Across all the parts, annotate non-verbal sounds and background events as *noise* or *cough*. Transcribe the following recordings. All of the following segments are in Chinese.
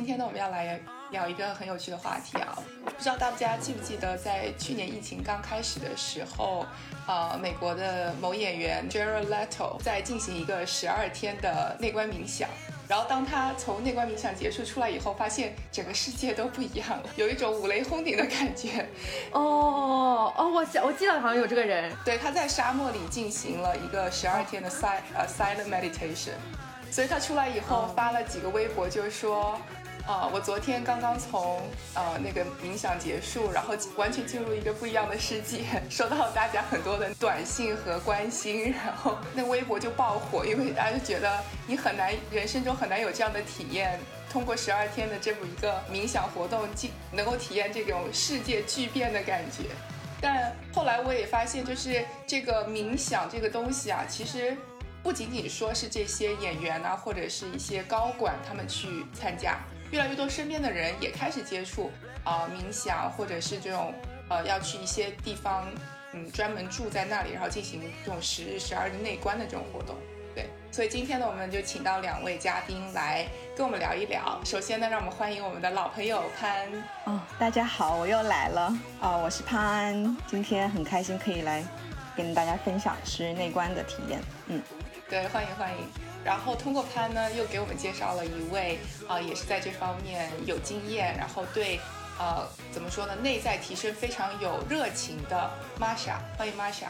今天呢，我们要来聊一个很有趣的话题啊。不知道大家记不记得，在去年疫情刚开始的时候，呃，美国的某演员 Jared Leto 在进行一个十二天的内观冥想。然后当他从内观冥想结束出来以后，发现整个世界都不一样了，有一种五雷轰顶的感觉。哦哦，我我记得好像有这个人。对，他在沙漠里进行了一个十二天的 sil 呃 silent meditation。所以他出来以后发了几个微博，就是说，啊，我昨天刚刚从呃那个冥想结束，然后完全进入一个不一样的世界，*laughs* 收到大家很多的短信和关心，然后那微博就爆火，因为大家就觉得你很难人生中很难有这样的体验，通过十二天的这么一个冥想活动，进能够体验这种世界巨变的感觉。但后来我也发现，就是这个冥想这个东西啊，其实。不仅仅说是这些演员啊，或者是一些高管他们去参加，越来越多身边的人也开始接触啊冥想，或者是这种呃要去一些地方，嗯专门住在那里，然后进行这种十日十二日内观的这种活动。对，所以今天呢，我们就请到两位嘉宾来跟我们聊一聊。首先呢，让我们欢迎我们的老朋友潘。哦，大家好，我又来了啊，我是潘安，今天很开心可以来跟大家分享十日内观的体验。嗯。对，欢迎欢迎。然后通过潘呢，又给我们介绍了一位啊，也是在这方面有经验，然后对呃怎么说呢，内在提升非常有热情的 Masha。欢迎 Masha。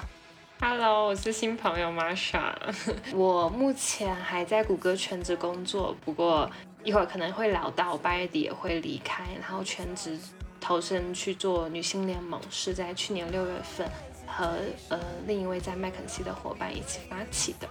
Hello，我是新朋友 Masha。*laughs* 我目前还在谷歌全职工作，不过一会儿可能会聊到八月底也会离开，然后全职投身去做女性联盟，是在去年六月份和呃另一位在麦肯锡的伙伴一起发起的。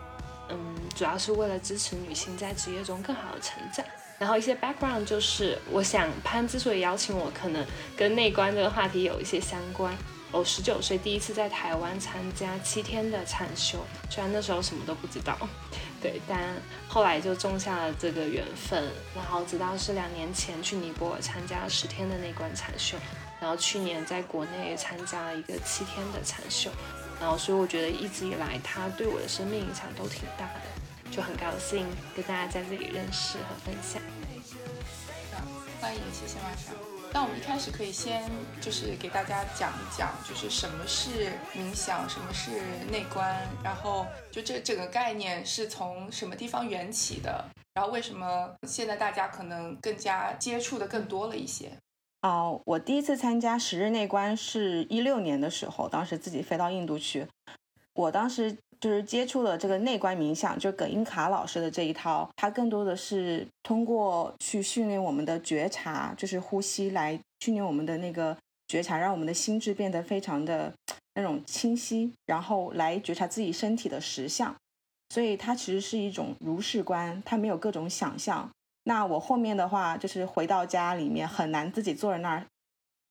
嗯，主要是为了支持女性在职业中更好的成长。然后一些 background 就是，我想潘之所以邀请我，可能跟内观这个话题有一些相关。我十九岁第一次在台湾参加七天的禅修，虽然那时候什么都不知道，对，但后来就种下了这个缘分。然后直到是两年前去尼泊尔参加十天的内观禅修，然后去年在国内也参加了一个七天的禅修。然后，所以我觉得一直以来，他对我的生命影响都挺大的，就很高兴跟大家在这里认识和分享。欢迎，谢谢马莎。那我们一开始可以先就是给大家讲一讲，就是什么是冥想，什么是内观，然后就这整个概念是从什么地方缘起的，然后为什么现在大家可能更加接触的更多了一些。哦，我第一次参加十日内观是一六年的时候，当时自己飞到印度去。我当时就是接触了这个内观冥想，就葛英卡老师的这一套，它更多的是通过去训练我们的觉察，就是呼吸来训练我们的那个觉察，让我们的心智变得非常的那种清晰，然后来觉察自己身体的实相。所以它其实是一种如是观，它没有各种想象。那我后面的话就是回到家里面很难自己坐在那儿，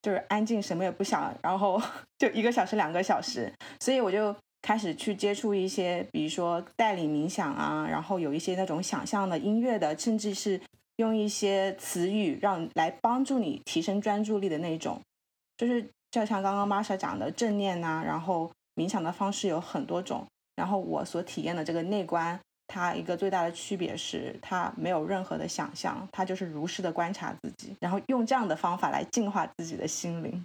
就是安静什么也不想，然后 *laughs* 就一个小时两个小时，所以我就开始去接触一些，比如说带领冥想啊，然后有一些那种想象的音乐的，甚至是用一些词语让来帮助你提升专注力的那种，就是就像刚刚玛莎讲的正念呐，然后冥想的方式有很多种，然后我所体验的这个内观。它一个最大的区别是，它没有任何的想象，它就是如实的观察自己，然后用这样的方法来净化自己的心灵。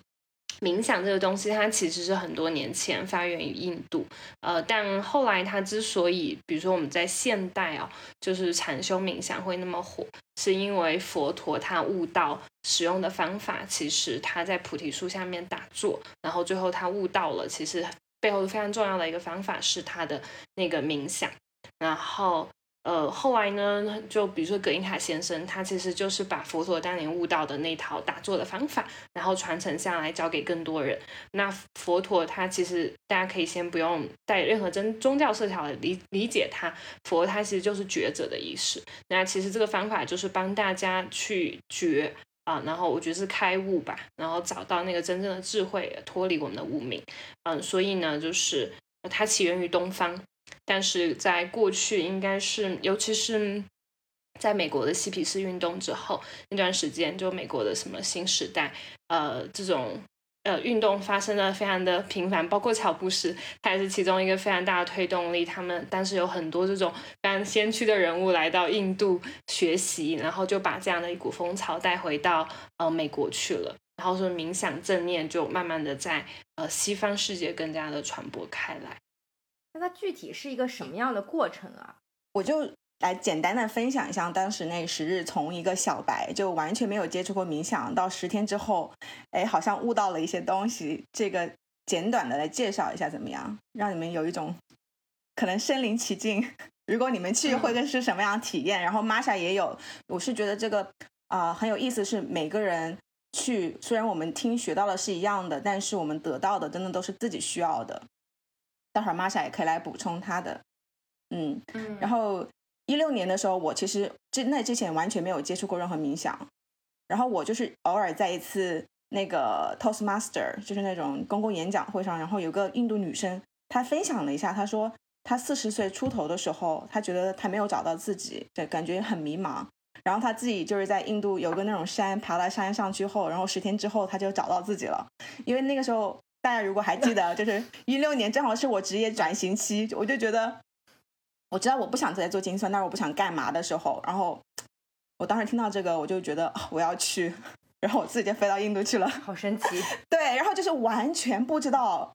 冥想这个东西，它其实是很多年前发源于印度，呃，但后来它之所以，比如说我们在现代啊，就是禅修冥想会那么火，是因为佛陀他悟道使用的方法，其实他在菩提树下面打坐，然后最后他悟到了，其实背后非常重要的一个方法是他的那个冥想。然后，呃，后来呢，就比如说葛印卡先生，他其实就是把佛陀当年悟道的那套打坐的方法，然后传承下来，教给更多人。那佛陀他其实大家可以先不用带任何真宗教色彩的理理解他，佛他其实就是觉者的意思。那其实这个方法就是帮大家去觉啊，然后我觉得是开悟吧，然后找到那个真正的智慧，脱离我们的无名。嗯，所以呢，就是它起源于东方。但是在过去，应该是尤其是在美国的嬉皮士运动之后那段时间，就美国的什么新时代，呃，这种呃运动发生的非常的频繁，包括乔布斯，他也是其中一个非常大的推动力。他们当时有很多这种非常先驱的人物来到印度学习，然后就把这样的一股风潮带回到呃美国去了。然后说冥想正念就慢慢的在呃西方世界更加的传播开来。那它具体是一个什么样的过程啊？我就来简单的分享一下当时那十日，从一个小白就完全没有接触过冥想，到十天之后，哎，好像悟到了一些东西。这个简短的来介绍一下怎么样？让你们有一种可能身临其境。如果你们去会更是什么样体验？然后玛莎也有，我是觉得这个啊很有意思，是每个人去，虽然我们听学到的是一样的，但是我们得到的真的都是自己需要的。待会儿玛莎也可以来补充她的。嗯，然后一六年的时候，我其实之那之前完全没有接触过任何冥想，然后我就是偶尔在一次那个 Toastmaster，就是那种公共演讲会上，然后有个印度女生，她分享了一下，她说她四十岁出头的时候，她觉得她没有找到自己，对，感觉很迷茫，然后她自己就是在印度有个那种山，爬到山上去后，然后十天之后她就找到自己了，因为那个时候大家如果还记得，就是一六年正好是我职业转型期，我就觉得。我知道我不想再做精算，但是我不想干嘛的时候，然后我当时听到这个，我就觉得我要去，然后我自己就飞到印度去了，好神奇。对，然后就是完全不知道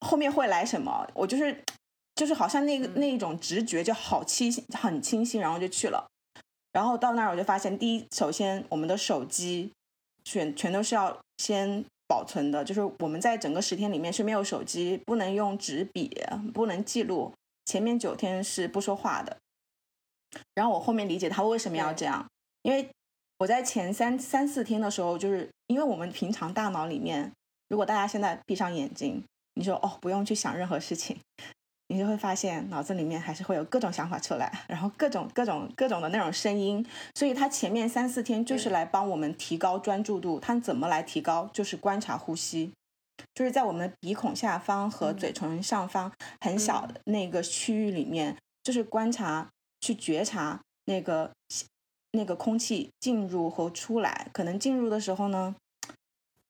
后面会来什么，我就是就是好像那个那一种直觉就好清晰，很清晰，然后就去了。然后到那儿我就发现，第一，首先我们的手机全全都是要先保存的，就是我们在整个十天里面是没有手机，不能用纸笔，不能记录。前面九天是不说话的，然后我后面理解他为什么要这样，因为我在前三三四天的时候，就是因为我们平常大脑里面，如果大家现在闭上眼睛，你说哦不用去想任何事情，你就会发现脑子里面还是会有各种想法出来，然后各种各种各种的那种声音，所以他前面三四天就是来帮我们提高专注度，他怎么来提高？就是观察呼吸。就是在我们鼻孔下方和嘴唇上方很小的那个区域里面，就是观察、去觉察那个那个空气进入和出来。可能进入的时候呢，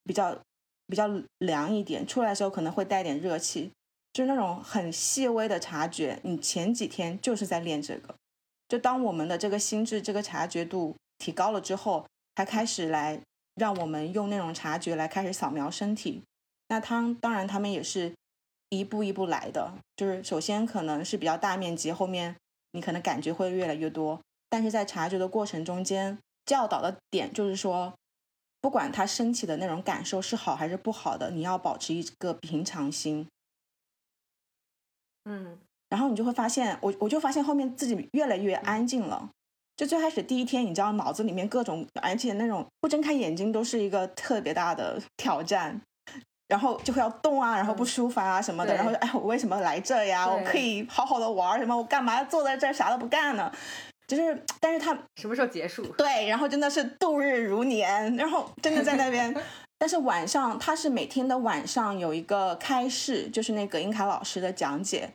比较比较凉一点；出来的时候可能会带点热气，就是那种很细微的察觉。你前几天就是在练这个，就当我们的这个心智、这个察觉度提高了之后，才开始来让我们用那种察觉来开始扫描身体。那他当然，他们也是一步一步来的，就是首先可能是比较大面积，后面你可能感觉会越来越多。但是在察觉的过程中间，教导的点就是说，不管他升起的那种感受是好还是不好的，你要保持一个平常心。嗯，然后你就会发现，我我就发现后面自己越来越安静了。就最开始第一天，你知道脑子里面各种，而且那种不睁开眼睛都是一个特别大的挑战。然后就会要动啊，然后不舒服啊什么的，然后哎，我为什么来这呀？我可以好好的玩什么？我干嘛要坐在这儿啥都不干呢？就是，但是他什么时候结束？*laughs* 对，然后真的是度日如年，然后真的在那边。*laughs* 但是晚上他是每天的晚上有一个开示，就是那个英卡老师的讲解，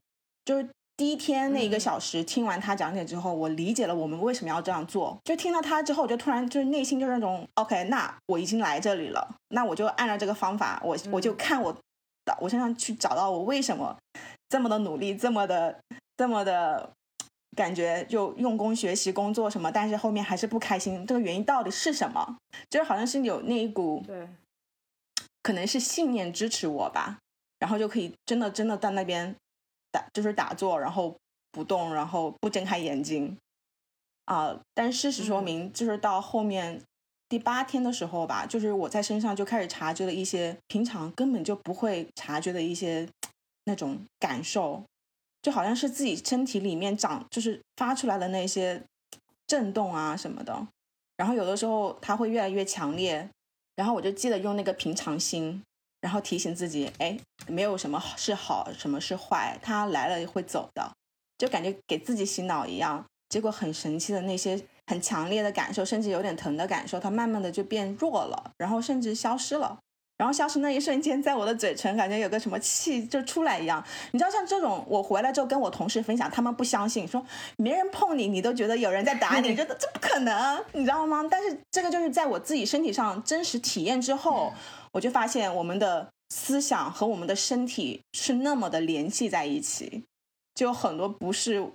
就是。第一天那一个小时听完他讲解之后，我理解了我们为什么要这样做。就听到他之后，我就突然就是内心就是那种 OK，那我已经来这里了，那我就按照这个方法，我我就看我，我身上去找到我为什么这么的努力，这么的这么的感觉就用功学习工作什么，但是后面还是不开心，这个原因到底是什么？就是好像是有那一股对，可能是信念支持我吧，然后就可以真的真的在那边。打就是打坐，然后不动，然后不睁开眼睛，啊！但事实说明，就是到后面第八天的时候吧，就是我在身上就开始察觉了一些平常根本就不会察觉的一些那种感受，就好像是自己身体里面长，就是发出来的那些震动啊什么的，然后有的时候它会越来越强烈，然后我就记得用那个平常心。然后提醒自己，哎，没有什么是好，什么是坏，他来了会走的，就感觉给自己洗脑一样。结果很神奇的那些很强烈的感受，甚至有点疼的感受，它慢慢的就变弱了，然后甚至消失了。然后消失那一瞬间，在我的嘴唇感觉有个什么气就出来一样。你知道，像这种我回来之后跟我同事分享，他们不相信，说没人碰你，你都觉得有人在打你，*laughs* 觉得这不可能，你知道吗？但是这个就是在我自己身体上真实体验之后。我就发现我们的思想和我们的身体是那么的联系在一起，就有很多不是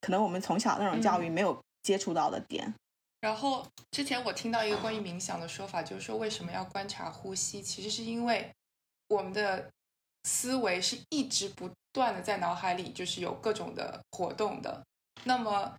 可能我们从小那种教育没有接触到的点。然后之前我听到一个关于冥想的说法，就是说为什么要观察呼吸，其实是因为我们的思维是一直不断的在脑海里就是有各种的活动的。那么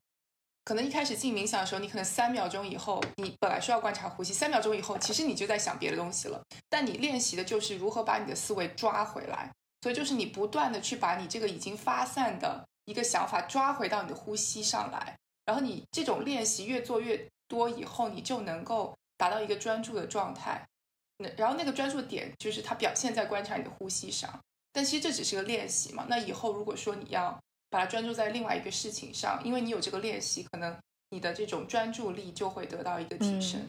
可能一开始进冥想的时候，你可能三秒钟以后，你本来说要观察呼吸，三秒钟以后，其实你就在想别的东西了。但你练习的就是如何把你的思维抓回来，所以就是你不断的去把你这个已经发散的一个想法抓回到你的呼吸上来。然后你这种练习越做越多以后，你就能够达到一个专注的状态。那然后那个专注点就是它表现在观察你的呼吸上。但其实这只是个练习嘛。那以后如果说你要把它专注在另外一个事情上，因为你有这个练习，可能你的这种专注力就会得到一个提升。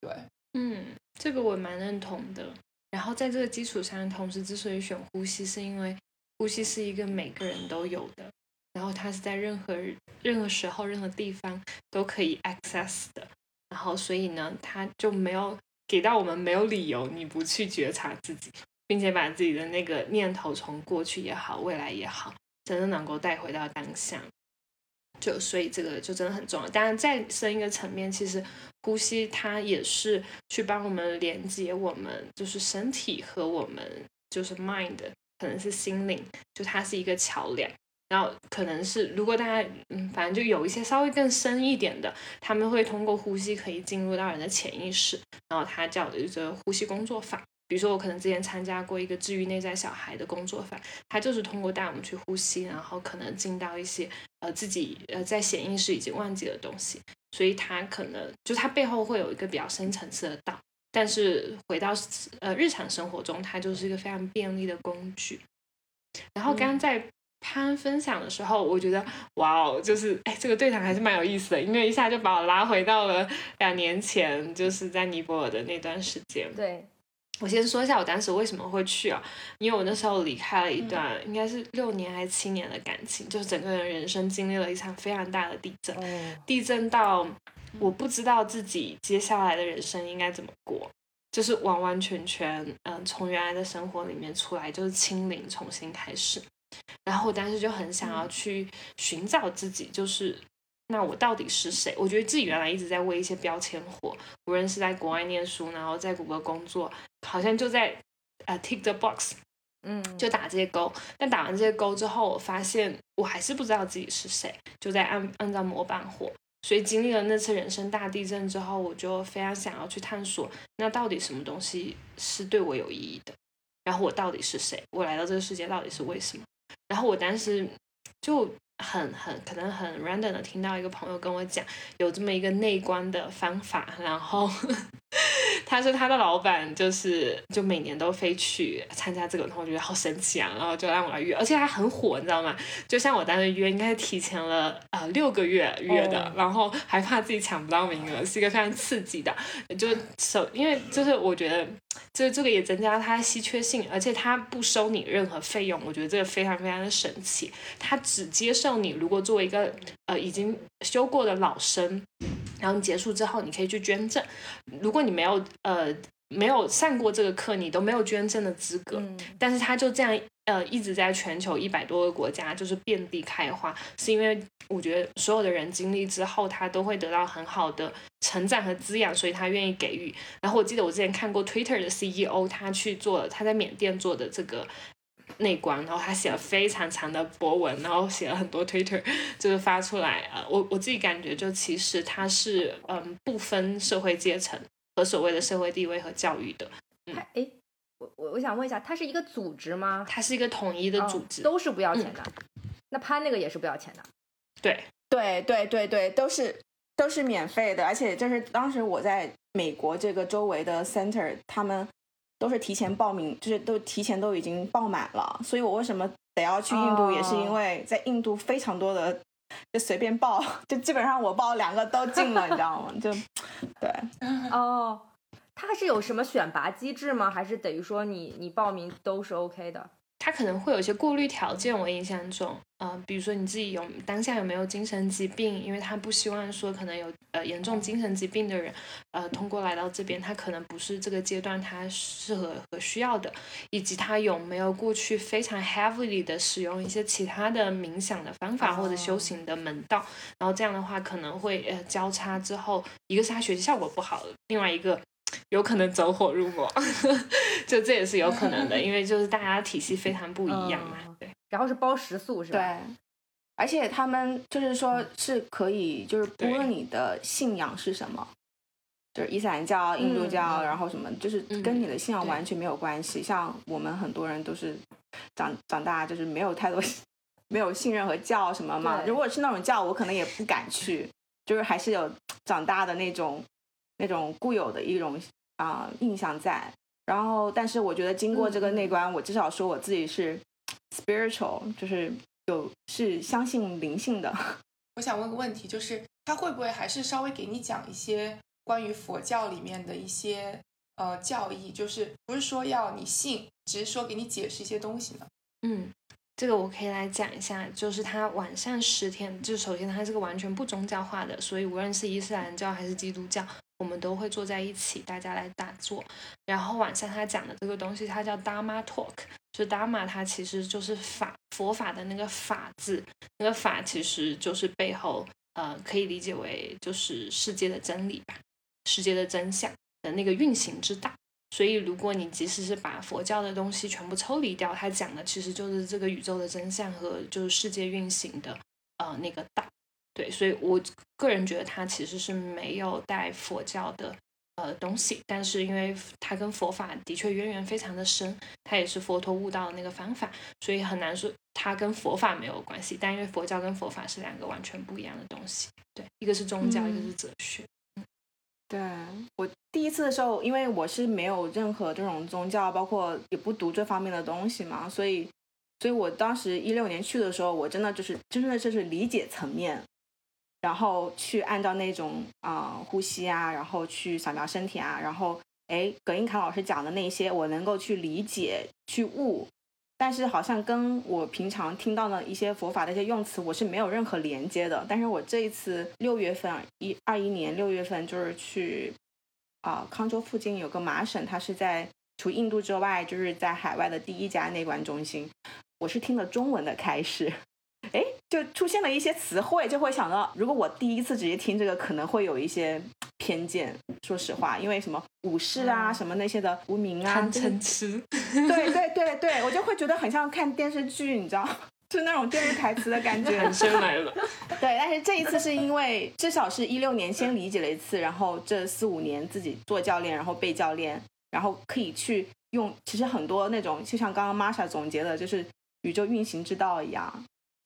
对，嗯，这个我蛮认同的。然后在这个基础上，同时之所以选呼吸，是因为呼吸是一个每个人都有的。然后它是在任何任何时候、任何地方都可以 access 的，然后所以呢，它就没有给到我们没有理由你不去觉察自己，并且把自己的那个念头从过去也好、未来也好，真的能够带回到当下。就所以这个就真的很重要。当然，再深一个层面，其实呼吸它也是去帮我们连接我们就是身体和我们就是 mind，可能是心灵，就它是一个桥梁。然后可能是，如果大家嗯，反正就有一些稍微更深一点的，他们会通过呼吸可以进入到人的潜意识。然后他叫的就是呼吸工作法。比如说我可能之前参加过一个治愈内在小孩的工作坊，他就是通过带我们去呼吸，然后可能进到一些呃自己呃在潜意识已经忘记的东西。所以他可能就他背后会有一个比较深层次的道，但是回到呃日常生活中，它就是一个非常便利的工具。然后刚刚在。潘分享的时候，我觉得哇哦，就是哎，这个对谈还是蛮有意思的，因为一下就把我拉回到了两年前，就是在尼泊尔的那段时间。对，我先说一下我当时为什么会去啊？因为我那时候离开了一段应该是六年还是七年的感情，就是整个人人生经历了一场非常大的地震，地震到我不知道自己接下来的人生应该怎么过，就是完完全全嗯，从原来的生活里面出来，就是清零，重新开始。然后我当时就很想要去寻找自己，就是那我到底是谁？我觉得自己原来一直在为一些标签活，无论是在国外念书，然后在谷歌工作，好像就在呃 tick the box，嗯，就打这些勾。但打完这些勾之后，我发现我还是不知道自己是谁，就在按按照模板活。所以经历了那次人生大地震之后，我就非常想要去探索，那到底什么东西是对我有意义的？然后我到底是谁？我来到这个世界到底是为什么？然后我当时就很很可能很 random 的听到一个朋友跟我讲有这么一个内观的方法，然后 *laughs* 他说他的老板就是就每年都飞去参加这个，然后我觉得好神奇啊，然后就让我来约，而且还很火，你知道吗？就像我当时约应该是提前了呃六个月约的，然后还怕自己抢不到名额，是一个非常刺激的，就首因为就是我觉得。这这个也增加了它的稀缺性，而且它不收你任何费用，我觉得这个非常非常的神奇。它只接受你如果作为一个呃已经修过的老生，然后你结束之后你可以去捐赠。如果你没有呃没有上过这个课，你都没有捐赠的资格。但是它就这样。呃，一直在全球一百多个国家，就是遍地开花，是因为我觉得所有的人经历之后，他都会得到很好的成长和滋养，所以他愿意给予。然后我记得我之前看过 Twitter 的 CEO，他去做他在缅甸做的这个内观，然后他写了非常长的博文，然后写了很多 Twitter，*laughs* 就是发出来。呃，我我自己感觉就其实他是嗯不分社会阶层和所谓的社会地位和教育的。嗯，哎。我我我想问一下，它是一个组织吗？它是一个统一的组织，都是不要钱的。那潘那个也是不要钱的。对对对对对，都是都是免费的，而且就是当时我在美国这个周围的 center，他们都是提前报名，就是都提前都已经报满了。所以我为什么得要去印度，也是因为在印度非常多的就随便报，就基本上我报两个都进了，你知道吗？就对 *laughs* 哦。它是有什么选拔机制吗？还是等于说你你报名都是 OK 的？它可能会有一些过滤条件。我印象中，呃，比如说你自己有当下有没有精神疾病，因为他不希望说可能有呃严重精神疾病的人，呃，通过来到这边，他可能不是这个阶段他适合和需要的，以及他有没有过去非常 heavily 的使用一些其他的冥想的方法或者修行的门道，然后这样的话可能会呃交叉之后，一个是他学习效果不好，另外一个。有可能走火入魔，*laughs* 就这也是有可能的，因为就是大家体系非常不一样嘛。对，然后是包食宿是吧？对，而且他们就是说是可以，就是不论你的信仰是什么，就是伊斯兰教、印度教，然后什么，就是跟你的信仰完全没有关系。像我们很多人都是长长大就是没有太多没有信任和教什么嘛。如果是那种教，我可能也不敢去，就是还是有长大的那种。那种固有的一种啊印象在，然后，但是我觉得经过这个内观，我至少说我自己是 spiritual，就是有是相信灵性的。*laughs* 我想问个问题，就是他会不会还是稍微给你讲一些关于佛教里面的一些呃教义，就是不是说要你信，只是说给你解释一些东西呢？嗯。这个我可以来讲一下，就是他晚上十天，就首先他是个完全不宗教化的，所以无论是伊斯兰教还是基督教，我们都会坐在一起，大家来打坐。然后晚上他讲的这个东西，它叫 Dharma Talk，就 Dharma 它其实就是法佛法的那个法字，那个法其实就是背后呃可以理解为就是世界的真理吧，世界的真相的那个运行之道。所以，如果你即使是把佛教的东西全部抽离掉，它讲的其实就是这个宇宙的真相和就是世界运行的呃那个道。对，所以我个人觉得它其实是没有带佛教的呃东西，但是因为它跟佛法的确渊源非常的深，它也是佛陀悟道的那个方法，所以很难说它跟佛法没有关系。但因为佛教跟佛法是两个完全不一样的东西，对，一个是宗教，一个是哲学。对我第一次的时候，因为我是没有任何这种宗教，包括也不读这方面的东西嘛，所以，所以我当时一六年去的时候，我真的就是真的就是理解层面，然后去按照那种啊呼吸啊，然后去扫描身体啊，然后哎，葛英凯老师讲的那些，我能够去理解去悟。但是好像跟我平常听到的一些佛法的一些用词，我是没有任何连接的。但是我这一次六月份一二一年六月份就是去啊康州附近有个麻省，它是在除印度之外，就是在海外的第一家内观中心。我是听了中文的开始。哎，就出现了一些词汇，就会想到，如果我第一次直接听这个，可能会有一些偏见。说实话，因为什么武士啊，什么那些的无名啊，贪嗔痴，对对对对，我就会觉得很像看电视剧，你知道，就那种电视台词的感觉。很深来了。对，但是这一次是因为至少是一六年先理解了一次，然后这四五年自己做教练，然后被教练，然后可以去用。其实很多那种，就像刚刚 Marsha 总结的，就是宇宙运行之道一样。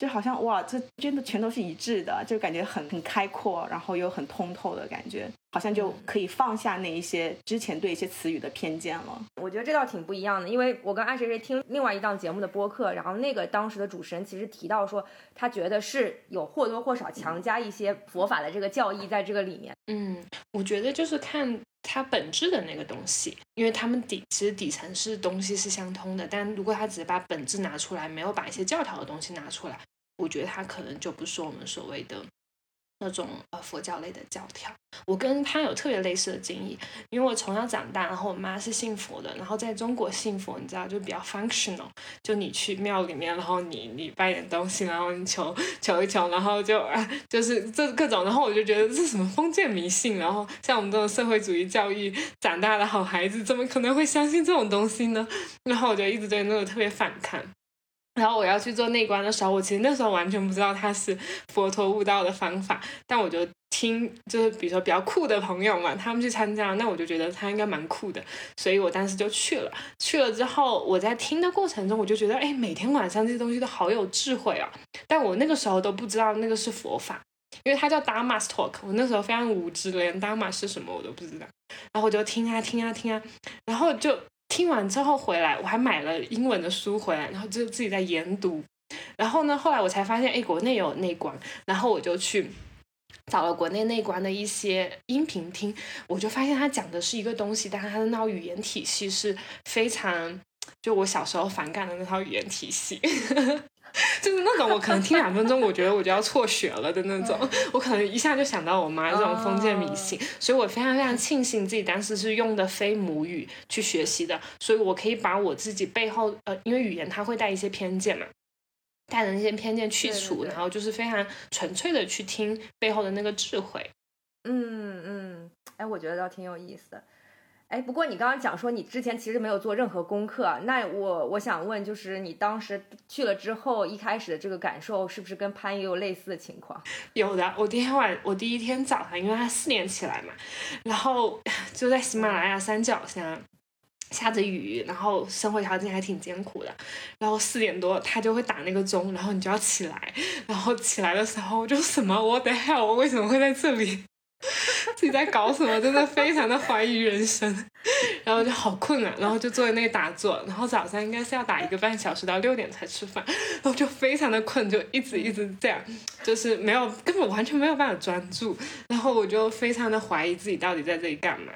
就好像哇，这真的全都是一致的，就感觉很很开阔，然后又很通透的感觉，好像就可以放下那一些之前对一些词语的偏见了。我觉得这倒挺不一样的，因为我跟阿谁谁听另外一档节目的播客，然后那个当时的主持人其实提到说，他觉得是有或多或少强加一些佛法的这个教义在这个里面。嗯，我觉得就是看它本质的那个东西，因为他们底其实底层是东西是相通的，但如果他只是把本质拿出来，没有把一些教条的东西拿出来。我觉得他可能就不是我们所谓的那种呃佛教类的教条。我跟他有特别类似的经历，因为我从小长大，然后我妈是信佛的，然后在中国信佛，你知道就比较 functional，就你去庙里面，然后你你拜点东西，然后你求求一求，然后就啊 *laughs* 就是这各种，然后我就觉得这是什么封建迷信，然后像我们这种社会主义教育长大的好孩子，怎么可能会相信这种东西呢？然后我就一直对那个特别反抗。然后我要去做内观的时候，我其实那时候完全不知道它是佛陀悟道的方法，但我就听，就是比如说比较酷的朋友嘛，他们去参加，那我就觉得他应该蛮酷的，所以我当时就去了。去了之后，我在听的过程中，我就觉得，哎，每天晚上这些东西都好有智慧啊！但我那个时候都不知道那个是佛法，因为它叫 Dharma's Talk，我那时候非常无知，连 Dharma 是什么我都不知道。然后我就听啊听啊听啊，然后就。听完之后回来，我还买了英文的书回来，然后就自己在研读。然后呢，后来我才发现，哎，国内有内观，然后我就去找了国内内观的一些音频听。我就发现他讲的是一个东西，但是他的那套语言体系是非常就我小时候反感的那套语言体系。*laughs* 就是那种我可能听两分钟，我觉得我就要辍学了的那种，我可能一下就想到我妈这种封建迷信，所以我非常非常庆幸自己当时是用的非母语去学习的，所以我可以把我自己背后呃，因为语言它会带一些偏见嘛，带的那些偏见去除，然后就是非常纯粹的去听背后的那个智慧。嗯嗯，哎，我觉得倒挺有意思的。哎，不过你刚刚讲说你之前其实没有做任何功课，那我我想问，就是你当时去了之后，一开始的这个感受是不是跟潘也有类似的情况？有的，我第一天晚，我第一天早上，因为他四点起来嘛，然后就在喜马拉雅山脚下，下着雨，然后生活条件还挺艰苦的，然后四点多他就会打那个钟，然后你就要起来，然后起来的时候就 *laughs* 什么，What the hell，我为什么会在这里？*laughs* 自己在搞什么？真的非常的怀疑人生，然后就好困啊，然后就坐在那里打坐，然后早上应该是要打一个半小时到六点才吃饭，然后就非常的困，就一直一直这样，就是没有根本完全没有办法专注，然后我就非常的怀疑自己到底在这里干嘛。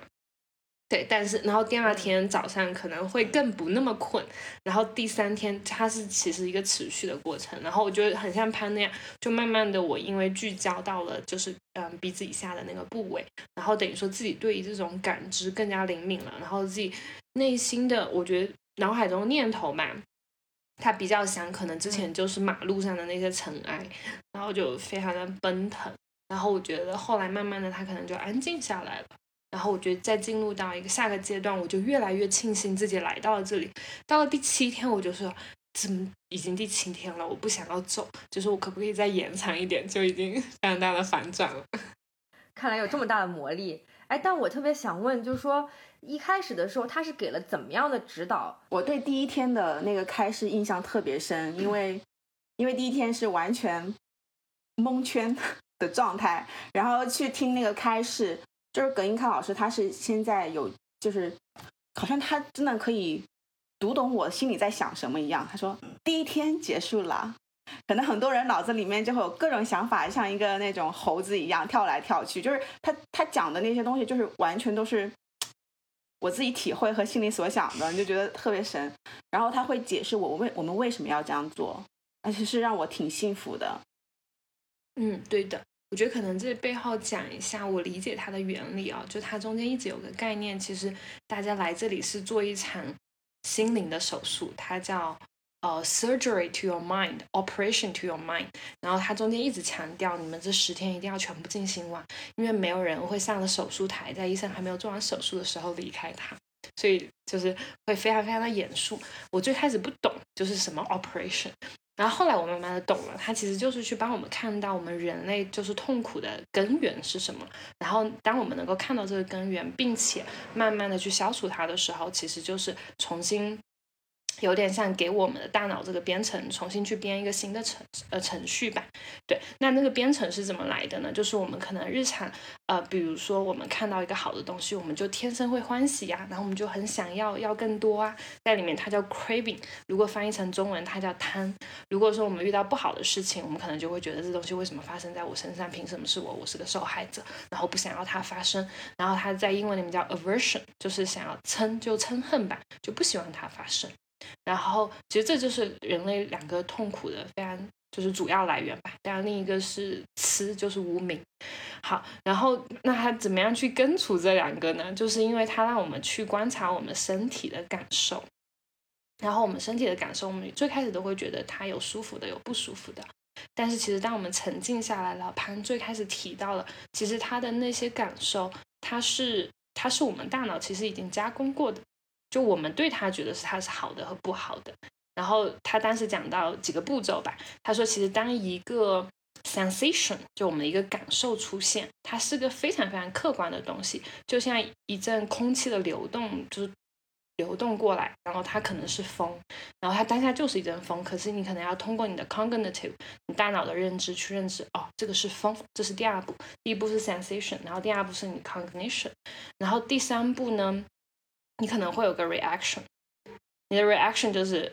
对，但是然后第二天早上可能会更不那么困，然后第三天它是其实一个持续的过程，然后我觉得很像潘那样，就慢慢的我因为聚焦到了就是嗯鼻子以下的那个部位，然后等于说自己对于这种感知更加灵敏了，然后自己内心的我觉得脑海中念头嘛，它比较想可能之前就是马路上的那些尘埃，然后就非常的奔腾，然后我觉得后来慢慢的它可能就安静下来了。然后我觉得再进入到一个下个阶段，我就越来越庆幸自己来到了这里。到了第七天，我就说，怎么已经第七天了，我不想要走，就是我可不可以再延长一点？就已经非常大的反转了。*laughs* 看来有这么大的魔力，哎，但我特别想问，就是说一开始的时候他是给了怎么样的指导？我对第一天的那个开示印象特别深，因为因为第一天是完全蒙圈的状态，然后去听那个开示。就是葛英康老师，他是现在有，就是好像他真的可以读懂我心里在想什么一样。他说第一天结束了，可能很多人脑子里面就会有各种想法，像一个那种猴子一样跳来跳去。就是他他讲的那些东西，就是完全都是我自己体会和心里所想的，你就觉得特别神。然后他会解释我为我们为什么要这样做，而且是让我挺幸福的。嗯，对的。我觉得可能这背后讲一下，我理解它的原理啊，就它中间一直有个概念，其实大家来这里是做一场心灵的手术，它叫呃 surgery to your mind，operation to your mind。然后它中间一直强调，你们这十天一定要全部进行完，因为没有人会上了手术台，在医生还没有做完手术的时候离开它，所以就是会非常非常的严肃。我最开始不懂就是什么 operation。然后后来我慢慢的懂了，它其实就是去帮我们看到我们人类就是痛苦的根源是什么。然后当我们能够看到这个根源，并且慢慢的去消除它的时候，其实就是重新。有点像给我们的大脑这个编程重新去编一个新的程呃程序吧，对，那那个编程是怎么来的呢？就是我们可能日常呃，比如说我们看到一个好的东西，我们就天生会欢喜呀，然后我们就很想要要更多啊，在里面它叫 craving，如果翻译成中文它叫贪。如果说我们遇到不好的事情，我们可能就会觉得这东西为什么发生在我身上，凭什么是我，我是个受害者，然后不想要它发生，然后它在英文里面叫 aversion，就是想要嗔就嗔恨吧，就不希望它发生。然后，其实这就是人类两个痛苦的非常就是主要来源吧。当然，另一个是吃，就是无名。好，然后那他怎么样去根除这两个呢？就是因为他让我们去观察我们身体的感受。然后我们身体的感受，我们最开始都会觉得它有舒服的，有不舒服的。但是其实当我们沉静下来了，潘最开始提到了，其实他的那些感受，它是它是我们大脑其实已经加工过的。就我们对他觉得是他是好的和不好的，然后他当时讲到几个步骤吧。他说，其实当一个 sensation 就我们的一个感受出现，它是个非常非常客观的东西，就像一阵空气的流动，就是流动过来，然后它可能是风，然后它当下就是一阵风，可是你可能要通过你的 cognitive，你大脑的认知去认知，哦，这个是风，这是第二步，第一步是 sensation，然后第二步是你 cognition，然后第三步呢？你可能会有个 reaction，你的 reaction 就是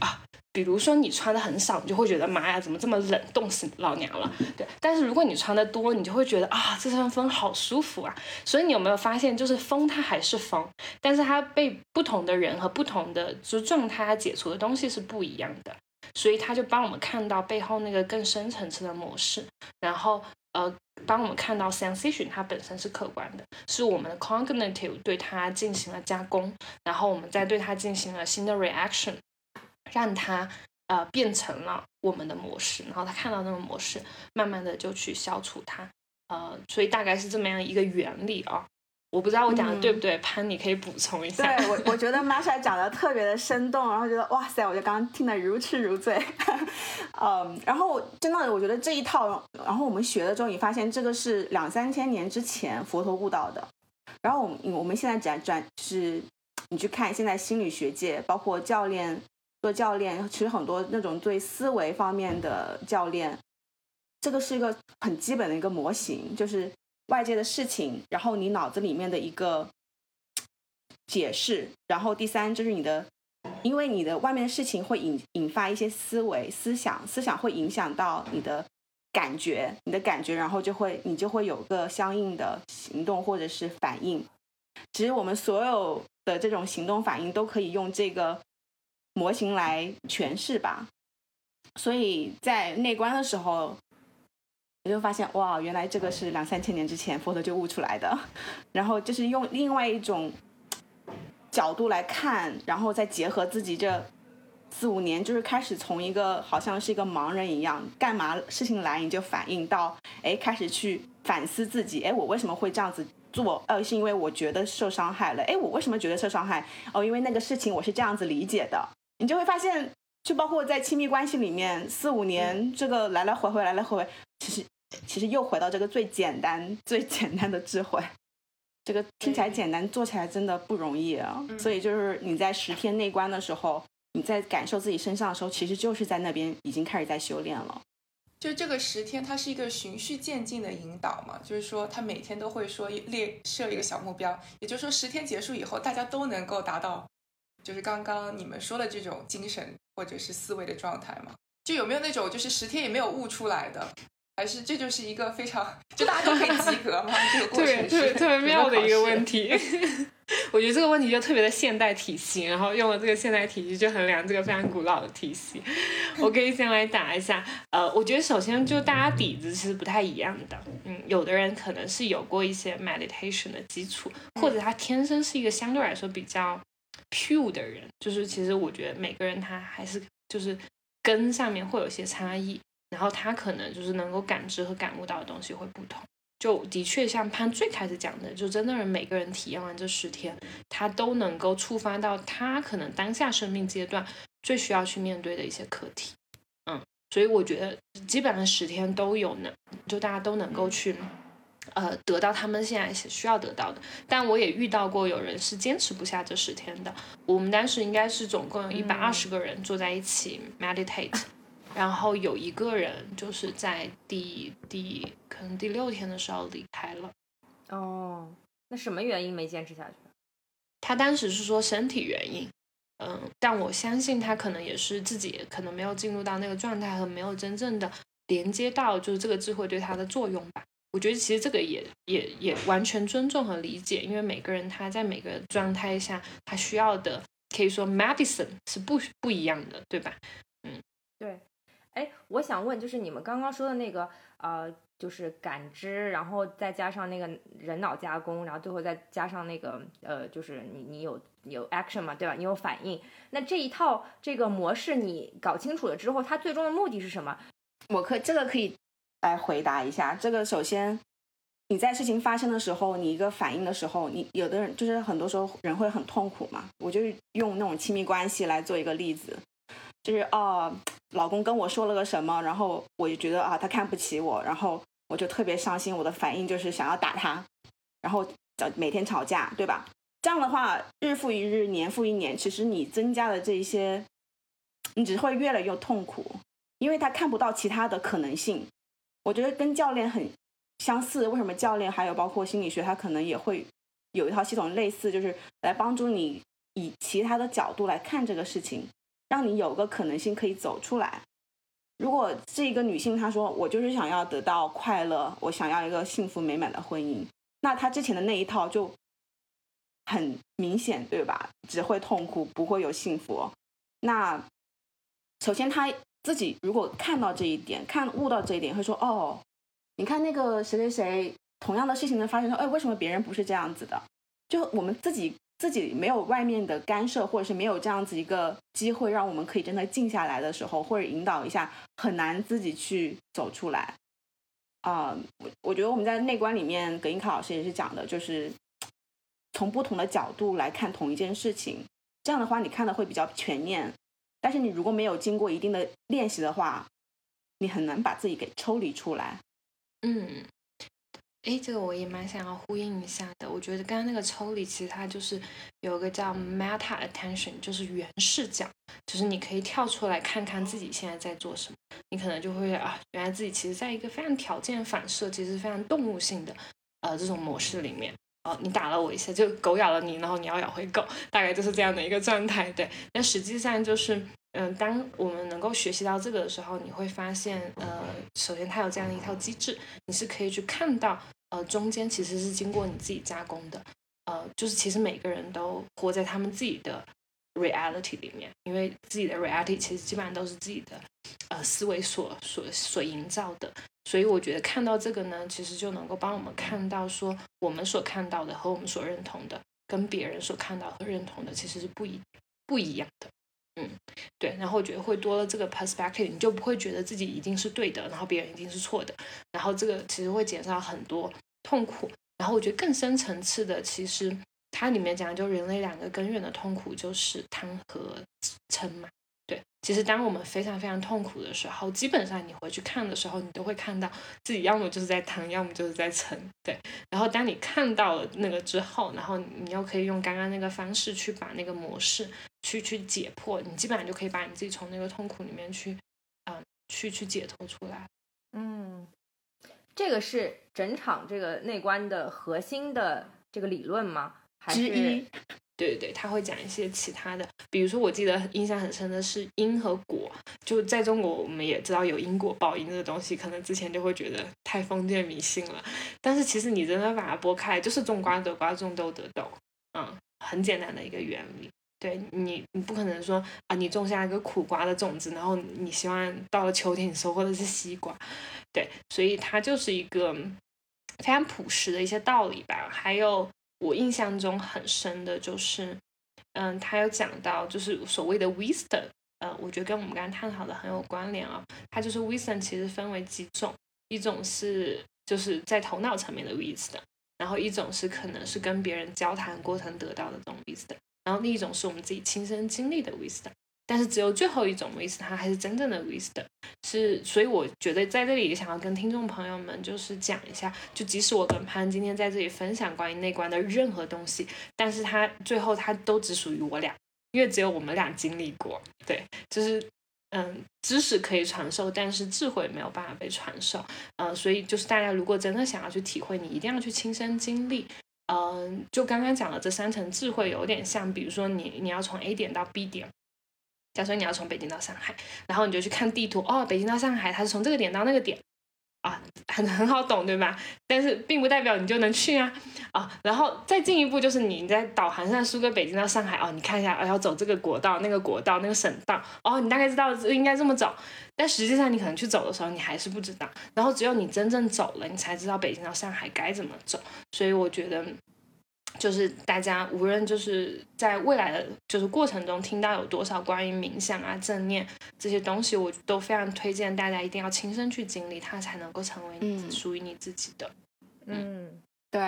啊，比如说你穿的很少，你就会觉得妈呀，怎么这么冷，冻死老娘了。对，但是如果你穿的多，你就会觉得啊，这阵风好舒服啊。所以你有没有发现，就是风它还是风，但是它被不同的人和不同的就是状态它解除的东西是不一样的。所以它就帮我们看到背后那个更深层次的模式，然后呃，帮我们看到 sensation 它本身是客观的，是我们的 cognitive 对它进行了加工，然后我们再对它进行了新的 reaction。让它呃变成了我们的模式，然后他看到那个模式，慢慢的就去消除它，呃，所以大概是这么样一个原理啊。我不知道我讲的对不对，潘，你可以补充一下。对我，我觉得 Masha 讲的特别的生动，然后觉得哇塞，我就刚刚听得如痴如醉。*laughs* 嗯，然后真的，我觉得这一套，然后我们学了之后，你发现这个是两三千年之前佛陀悟道的，然后我们我们现在转转是，你去看现在心理学界，包括教练。做教练，其实很多那种对思维方面的教练，这个是一个很基本的一个模型，就是外界的事情，然后你脑子里面的一个解释，然后第三就是你的，因为你的外面的事情会引引发一些思维、思想，思想会影响到你的感觉，你的感觉，然后就会你就会有个相应的行动或者是反应。其实我们所有的这种行动反应都可以用这个。模型来诠释吧，所以在内观的时候，我就发现哇，原来这个是两三千年之前佛陀就悟出来的，然后就是用另外一种角度来看，然后再结合自己这四五年，就是开始从一个好像是一个盲人一样，干嘛事情来你就反应到，哎，开始去反思自己，哎，我为什么会这样子做？呃，是因为我觉得受伤害了，哎，我为什么觉得受伤害？哦，因为那个事情我是这样子理解的。你就会发现，就包括在亲密关系里面，四五年这个来来回回，来来回回，其实其实又回到这个最简单、最简单的智慧。这个听起来简单，做起来真的不容易啊。所以就是你在十天内观的时候，你在感受自己身上的时候，其实就是在那边已经开始在修炼了。就这个十天，它是一个循序渐进的引导嘛，就是说他每天都会说列设一个小目标，也就是说十天结束以后，大家都能够达到。就是刚刚你们说的这种精神或者是思维的状态嘛？就有没有那种就是十天也没有悟出来的，还是这就是一个非常就大家都可以及格吗？*laughs* 这个过程是特别特别妙的一个问题。*laughs* 我觉得这个问题就特别的现代体系，然后用了这个现代体系去衡量这个非常古老的体系。我可以先来打一下，呃，我觉得首先就大家底子其实不太一样的，嗯，有的人可能是有过一些 meditation 的基础，或者他天生是一个相对来说比较。pure 的人，就是其实我觉得每个人他还是就是根上面会有些差异，然后他可能就是能够感知和感悟到的东西会不同。就的确像潘最开始讲的，就真的是每个人体验完这十天，他都能够触发到他可能当下生命阶段最需要去面对的一些课题。嗯，所以我觉得基本上十天都有能，就大家都能够去。呃，得到他们现在需要得到的，但我也遇到过有人是坚持不下这十天的。我们当时应该是总共有一百二十个人坐在一起 meditate，然后有一个人就是在第第可能第六天的时候离开了。哦，那什么原因没坚持下去？他当时是说身体原因，嗯，但我相信他可能也是自己可能没有进入到那个状态和没有真正的连接到就是这个智慧对他的作用吧。我觉得其实这个也也也完全尊重和理解，因为每个人他在每个状态下他需要的可以说 medicine 是不不一样的，对吧？嗯，对。哎，我想问，就是你们刚刚说的那个呃，就是感知，然后再加上那个人脑加工，然后最后再加上那个呃，就是你你有有 action 嘛，对吧？你有反应，那这一套这个模式你搞清楚了之后，它最终的目的是什么？我可这个可以。来回答一下这个。首先，你在事情发生的时候，你一个反应的时候，你有的人就是很多时候人会很痛苦嘛。我就用那种亲密关系来做一个例子，就是哦，老公跟我说了个什么，然后我就觉得啊，他看不起我，然后我就特别伤心。我的反应就是想要打他，然后找每天吵架，对吧？这样的话，日复一日，年复一年，其实你增加的这一些，你只会越来越痛苦，因为他看不到其他的可能性。我觉得跟教练很相似，为什么教练还有包括心理学，他可能也会有一套系统类似，就是来帮助你以其他的角度来看这个事情。让你有个可能性可以走出来。如果是一个女性，她说我就是想要得到快乐，我想要一个幸福美满的婚姻，那她之前的那一套就很明显，对吧？只会痛苦，不会有幸福。那首先她自己如果看到这一点，看悟到这一点，会说哦，你看那个谁谁谁，同样的事情的发生，说哎，为什么别人不是这样子的？就我们自己。自己没有外面的干涉，或者是没有这样子一个机会，让我们可以真的静下来的时候，或者引导一下，很难自己去走出来。啊，我我觉得我们在内观里面，葛英卡老师也是讲的，就是从不同的角度来看同一件事情，这样的话你看的会比较全面。但是你如果没有经过一定的练习的话，你很难把自己给抽离出来。嗯。哎，这个我也蛮想要呼应一下的。我觉得刚刚那个抽离，其实它就是有个叫 meta attention，就是原视角，就是你可以跳出来看看自己现在在做什么，你可能就会啊，原来自己其实在一个非常条件反射，其实非常动物性的呃这种模式里面。哦，你打了我一下，就狗咬了你，然后你要咬回狗，大概就是这样的一个状态。对，那实际上就是，嗯，当我们能够学习到这个的时候，你会发现，呃，首先它有这样的一套机制，你是可以去看到。呃，中间其实是经过你自己加工的，呃，就是其实每个人都活在他们自己的 reality 里面，因为自己的 reality 其实基本上都是自己的呃思维所所所营造的，所以我觉得看到这个呢，其实就能够帮我们看到说，我们所看到的和我们所认同的，跟别人所看到和认同的其实是不一不一样的。嗯，对，然后我觉得会多了这个 perspective，你就不会觉得自己一定是对的，然后别人一定是错的，然后这个其实会减少很多痛苦。然后我觉得更深层次的，其实它里面讲的就人类两个根源的痛苦就是贪和嗔嘛。对，其实当我们非常非常痛苦的时候，基本上你回去看的时候，你都会看到自己要么就是在贪，要么就是在嗔。对，然后当你看到了那个之后，然后你又可以用刚刚那个方式去把那个模式去去解破，你基本上就可以把你自己从那个痛苦里面去，啊，去去解脱出来。嗯，这个是整场这个内观的核心的这个理论吗？之一。对对对，他会讲一些其他的，比如说我记得印象很深的是因和果，就在中国我们也知道有因果报应这个东西，可能之前就会觉得太封建迷信了，但是其实你真的把它剥开，就是种瓜得瓜，种豆得豆，嗯，很简单的一个原理。对你，你不可能说啊，你种下一个苦瓜的种子，然后你希望到了秋天你收获的是西瓜，对，所以它就是一个非常朴实的一些道理吧，还有。我印象中很深的就是，嗯，他有讲到，就是所谓的 wisdom，呃，我觉得跟我们刚刚探讨的很有关联啊。它就是 wisdom 其实分为几种，一种是就是在头脑层面的 wisdom，然后一种是可能是跟别人交谈过程得到的这种 wisdom，然后另一种是我们自己亲身经历的 wisdom。但是只有最后一种 wisdom，它还是真正的 wisdom，是，所以我觉得在这里也想要跟听众朋友们就是讲一下，就即使我跟潘今天在这里分享关于内观的任何东西，但是它最后它都只属于我俩，因为只有我们俩经历过，对，就是嗯，知识可以传授，但是智慧没有办法被传授，嗯，所以就是大家如果真的想要去体会，你一定要去亲身经历，嗯，就刚刚讲的这三层智慧有点像，比如说你你要从 A 点到 B 点。假设你要从北京到上海，然后你就去看地图，哦，北京到上海，它是从这个点到那个点，啊，很很好懂，对吧？但是并不代表你就能去啊，啊，然后再进一步就是你在导航上输个北京到上海，哦，你看一下，哦，要走这个国道，那个国道，那个省道，哦，你大概知道应该这么走，但实际上你可能去走的时候，你还是不知道，然后只有你真正走了，你才知道北京到上海该怎么走，所以我觉得。就是大家无论就是在未来的就是过程中听到有多少关于冥想啊、正念这些东西，我都非常推荐大家一定要亲身去经历，它才能够成为你属于你自己的。嗯，对。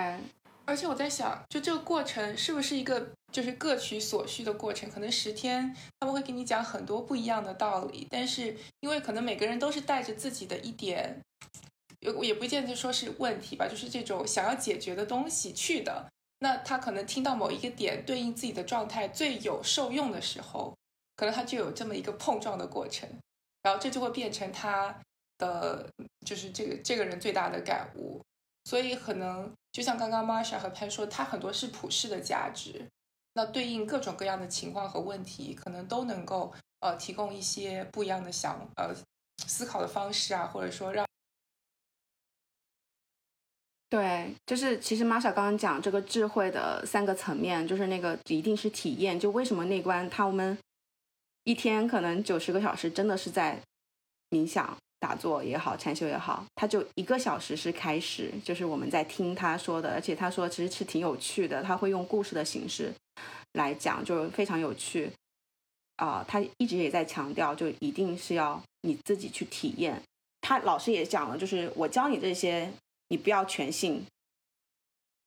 而且我在想，就这个过程是不是一个就是各取所需的过程？可能十天他们会给你讲很多不一样的道理，但是因为可能每个人都是带着自己的一点，也也不见得说是问题吧，就是这种想要解决的东西去的。那他可能听到某一个点对应自己的状态最有受用的时候，可能他就有这么一个碰撞的过程，然后这就会变成他的就是这个这个人最大的感悟。所以可能就像刚刚 Marsha 和潘说，他很多是普世的价值，那对应各种各样的情况和问题，可能都能够呃提供一些不一样的想呃思考的方式啊，或者说让对，就是其实玛莎刚刚讲这个智慧的三个层面，就是那个一定是体验。就为什么内观他们一天可能九十个小时真的是在冥想、打坐也好、禅修也好，他就一个小时是开始，就是我们在听他说的，而且他说其实是挺有趣的，他会用故事的形式来讲，就非常有趣。啊、他一直也在强调，就一定是要你自己去体验。他老师也讲了，就是我教你这些，你不要全信，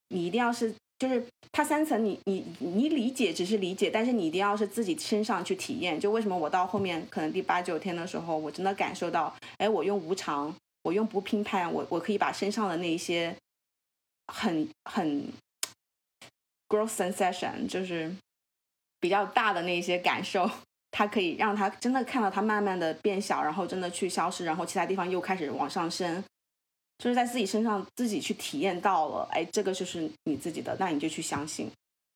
你一定要是就是它三层你，你你理解只是理解，但是你一定要是自己身上去体验。就为什么我到后面可能第八九天的时候，我真的感受到，哎，我用无常，我用不评判，我我可以把身上的那一些很很 growth sensation，就是比较大的那些感受。它可以让它真的看到它慢慢的变小，然后真的去消失，然后其他地方又开始往上升，就是在自己身上自己去体验到了，哎，这个就是你自己的，那你就去相信。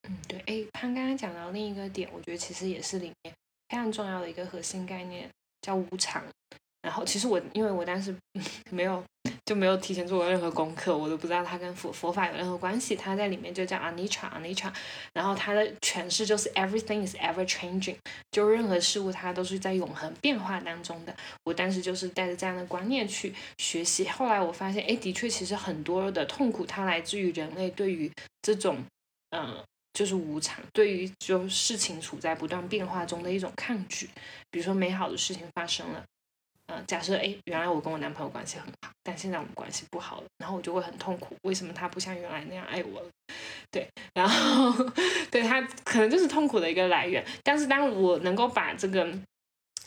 嗯，对，哎，潘刚刚讲到另一个点，我觉得其实也是里面非常重要的一个核心概念，叫无常。然后其实我因为我当时 *laughs* 没有就没有提前做过任何功课，我都不知道它跟佛佛法有任何关系。它在里面就叫 anicca anicca，然后它的诠释就是 everything is ever changing，就任何事物它都是在永恒变化当中的。我当时就是带着这样的观念去学习，后来我发现，哎，的确，其实很多的痛苦它来自于人类对于这种，嗯、就是无常，对于就事情处在不断变化中的一种抗拒。比如说美好的事情发生了。呃，假设哎，原来我跟我男朋友关系很好，但现在我们关系不好了，然后我就会很痛苦。为什么他不像原来那样爱我了？对，然后对他可能就是痛苦的一个来源。但是当我能够把这个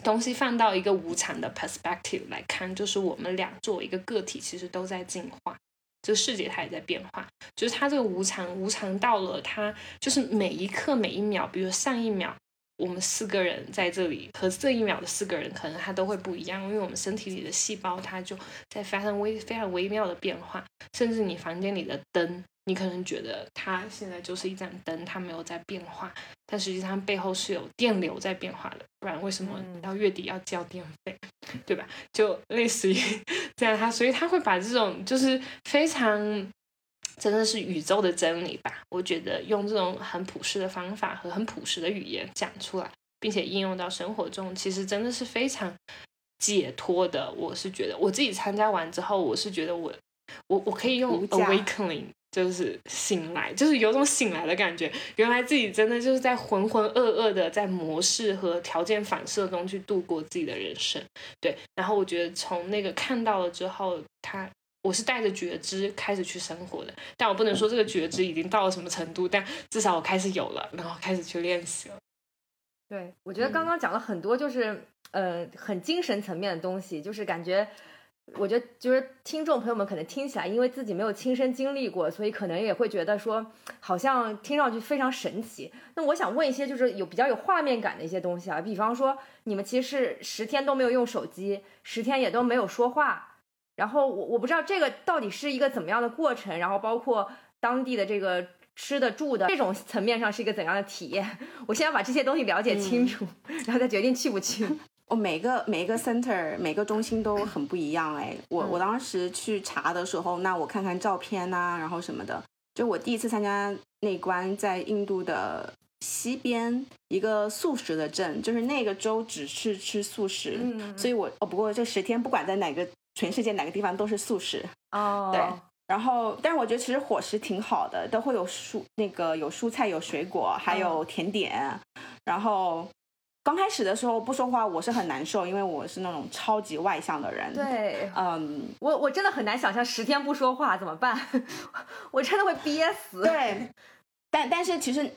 东西放到一个无常的 perspective 来看，就是我们俩作为一个个体，其实都在进化，这个世界它也在变化。就是它这个无常，无常到了它就是每一刻每一秒，比如上一秒。我们四个人在这里，和这一秒的四个人可能他都会不一样，因为我们身体里的细胞它就在发生微非常微妙的变化，甚至你房间里的灯，你可能觉得它现在就是一盏灯，它没有在变化，但实际上背后是有电流在变化的，不然为什么到月底要交电费，*laughs* 对吧？就类似于 *laughs* 这样，它所以它会把这种就是非常。真的是宇宙的真理吧？我觉得用这种很朴实的方法和很朴实的语言讲出来，并且应用到生活中，其实真的是非常解脱的。我是觉得我自己参加完之后，我是觉得我我我可以用 awakening，就是醒来，就是有种醒来的感觉。原来自己真的就是在浑浑噩噩的在模式和条件反射中去度过自己的人生。对，然后我觉得从那个看到了之后，他。我是带着觉知开始去生活的，但我不能说这个觉知已经到了什么程度，但至少我开始有了，然后开始去练习了。对，我觉得刚刚讲了很多，就是、呃很精神层面的东西，就是感觉，我觉得就是听众朋友们可能听起来，因为自己没有亲身经历过，所以可能也会觉得说，好像听上去非常神奇。那我想问一些就是有比较有画面感的一些东西啊，比方说你们其实是十天都没有用手机，十天也都没有说话，然后我我不知道这个到底是一个怎么样的过程，然后包括当地的这个吃的住的这种层面上是一个怎样的体验？我先要把这些东西了解清楚，*laughs* 然后再决定去不去。哦每个每个 center 每个中心都很不一样哎，我嗯我当时去查的时候，那我看看照片呐、然后什么的，就我第一次参加那关在印度的西边一个素食的镇，就是那个州只是吃素食，嗯所以我哦不过这十天不管在哪个全世界哪个地方都是素食，哦，对然后，但是我觉得其实伙食挺好的，都会有蔬那个有蔬菜、有水果，还有甜点。然后刚开始的时候不说话，我是很难受，因为我是那种超级外向的人。，对嗯，我我真的很难想象十天不说话怎么办，*laughs* 我真的会憋死。对。*laughs* 但但是其实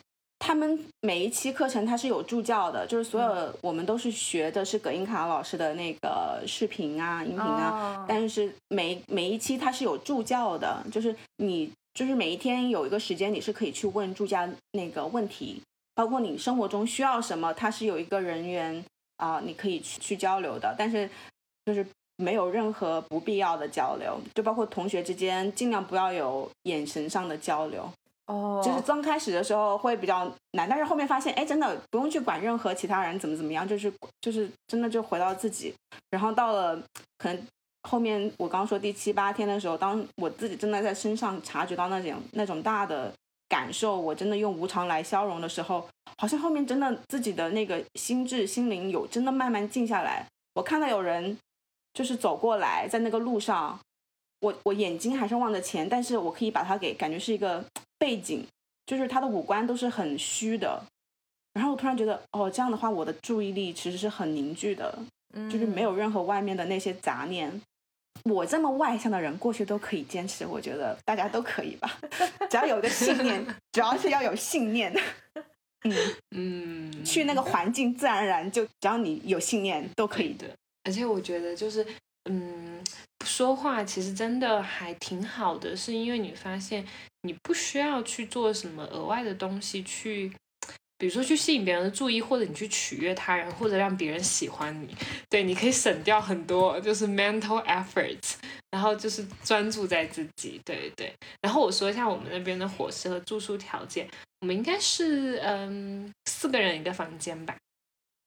他们每一期课程它是有助教的，就是所有我们都是学的是葛英卡老师的那个视频啊、音频啊，哦。但是每每一期它是有助教的，就是你就是每一天有一个时间，你是可以去问助教那个问题，包括你生活中需要什么，它是有一个人员啊、你可以去去交流的，但是就是没有任何不必要的交流，就包括同学之间尽量不要有眼神上的交流。哦，就是刚开始的时候会比较难，但是后面发现，哎，真的不用去管任何其他人怎么怎么样，就是就是真的就回到自己。然后到了可能后面我刚说第七八天的时候，当我自己真的在身上察觉到那种那种大的感受，我真的用无常来消融的时候，好像后面真的自己的那个心智心灵有真的慢慢静下来。我看到有人就是走过来，在那个路上，我我眼睛还是望着前，但是我可以把它给感觉是一个。背景就是他的五官都是很虚的，然后我突然觉得，哦，这样的话，我的注意力其实是很凝聚的，就是没有任何外面的那些杂念。我这么外向的人，过去都可以坚持，我觉得大家都可以吧，*laughs* 只要有个信念，主要是要有信念。嗯嗯，去那个环境，自然而然就只要你有信念，都可以的。而且我觉得就是，嗯，说话其实真的还挺好的，是因为你发现。你不需要去做什么额外的东西去，比如说去吸引别人的注意，或者你去取悦他人，或者让别人喜欢你。对，你可以省掉很多就是 mental efforts，然后就是专注在自己。对对。然后我说一下我们那边的伙食和住宿条件，我们应该是嗯四个人一个房间吧，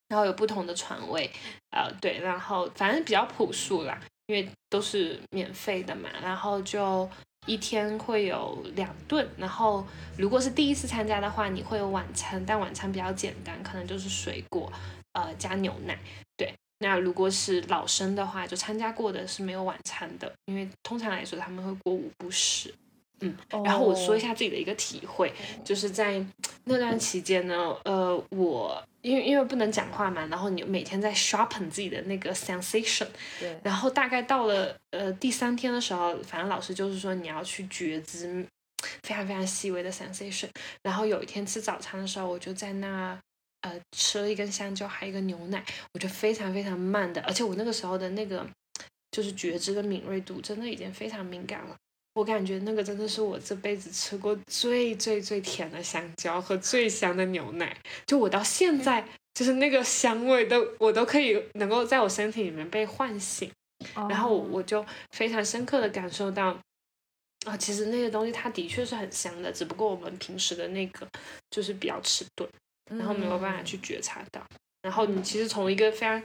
然后有不同的床位，呃对，然后反正比较朴素啦，因为都是免费的嘛，然后就。一天会有两顿，然后如果是第一次参加的话，你会有晚餐，但晚餐比较简单，可能就是水果，呃，加牛奶。对，那如果是老生的话，就参加过的是没有晚餐的，因为通常来说他们会过午不食。嗯，然后我说一下自己的一个体会，就是在那段期间呢，呃，我因为因为不能讲话嘛，然后你每天在 sharpen 自己的那个 sensation，对，然后大概到了呃第三天的时候，反正老师就是说你要去觉知非常非常细微的 sensation，然后有一天吃早餐的时候，我就在那呃吃了一根香蕉，还有一个牛奶，我就非常非常慢的，而且我那个时候的那个就是觉知的敏锐度真的已经非常敏感了。我感觉那个真的是我这辈子吃过最最最甜的香蕉和最香的牛奶，就我到现在就是那个香味都我都可以能够在我身体里面被唤醒，然后我就非常深刻的感受到，啊，其实那个东西它的确是很香的，只不过我们平时的那个就是比较迟钝，然后没有办法去觉察到。然后你其实从一个非常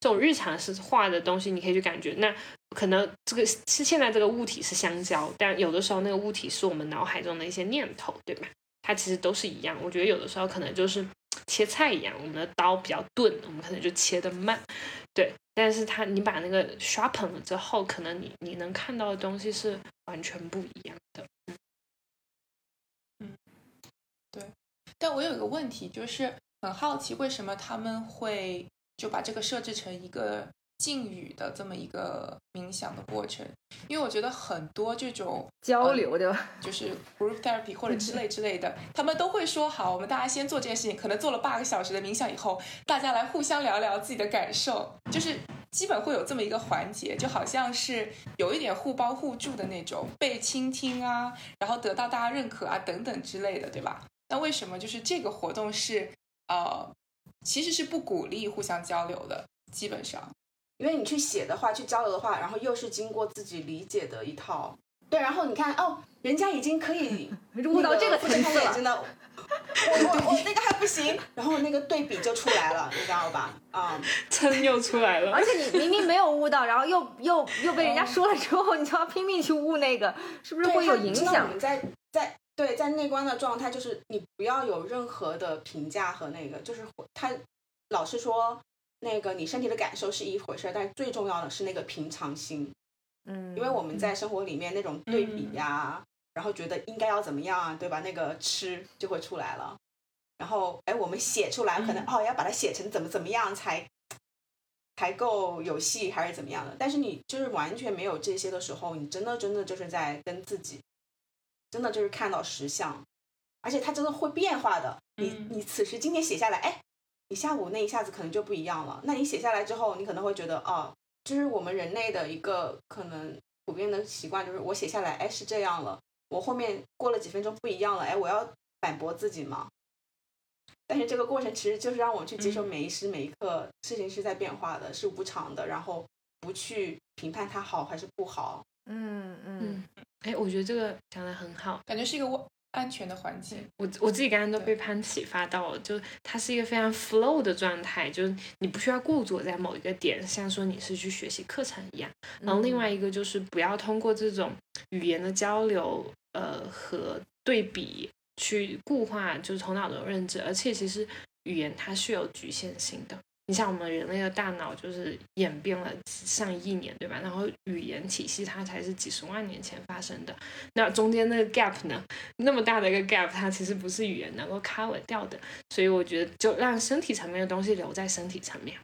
这种日常是化的东西，你可以去感觉，那可能这个是现在这个物体是香蕉，但有的时候那个物体是我们脑海中的一些念头，对吧？它其实都是一样。我觉得有的时候可能就是切菜一样，我们的刀比较钝，我们可能就切的慢，对。但是它你把那个 sharpen 了之后，可能你你能看到的东西是完全不一样的。嗯，对。但我有一个问题就是。很好奇为什么他们会就把这个设置成一个静语的这么一个冥想的过程？因为我觉得很多这种交流的，就是 group therapy 或者之类之类的，他们都会说好，我们大家先做这件事情，可能做了八个小时的冥想以后，大家来互相聊聊自己的感受，就是基本会有这么一个环节，就好像是有一点互帮互助的那种，被倾听啊，然后得到大家认可啊等等之类的，对吧？那为什么就是这个活动是？呃，其实是不鼓励互相交流的，基本上，因为你去写的话，去交流的话，然后又是经过自己理解的一套，对，然后你看哦，人家已经可以 *laughs* 悟到这个层次了，真的，我我我那个还不行，然后那个对比就出来了，你知道吧？啊，*laughs* 撑又出来了，*laughs* 而且你明明没有悟到，然后又又又被人家说了之后，你就要拼命去悟那个，是不是会有影响？在在。对，在内观的状态就是你不要有任何的评价和那个，就是他老是说那个你身体的感受是一回事，但是最重要的是那个平常心。嗯，因为我们在生活里面那种对比呀，然后觉得应该要怎么样啊，对吧？那个吃就会出来了。然后哎，我们写出来可能哦要把它写成怎么怎么样才才够有戏，还是怎么样的？但是你就是完全没有这些的时候，你真的真的就是在跟自己。真的就是看到实相，而且它真的会变化的。你你此时今天写下来，哎，你下午那一下子可能就不一样了。那你写下来之后，你可能会觉得，哦，就是我们人类的一个可能普遍的习惯，就是我写下来，哎，是这样了。我后面过了几分钟不一样了，哎，我要反驳自己吗。但是这个过程其实就是让我去接受每一时每一刻事情是在变化的，是无常的，然后不去评判它好还是不好。嗯嗯。哎，我觉得这个讲的很好，感觉是一个外安全的环境。我我自己刚刚都被潘启发到了，就它是一个非常 flow 的状态，就是你不需要固着在某一个点，像说你是去学习课程一样。然后另外一个就是不要通过这种语言的交流，呃和对比去固化就是头脑的认知，而且其实语言它是有局限性的。你像我们人类的大脑就是演变了上亿年，对吧？然后语言体系它才是几十万年前发生的，那中间那个 gap 呢？那么大的一个 gap，它其实不是语言能够 cover 掉的。所以我觉得，就让身体层面的东西留在身体层面，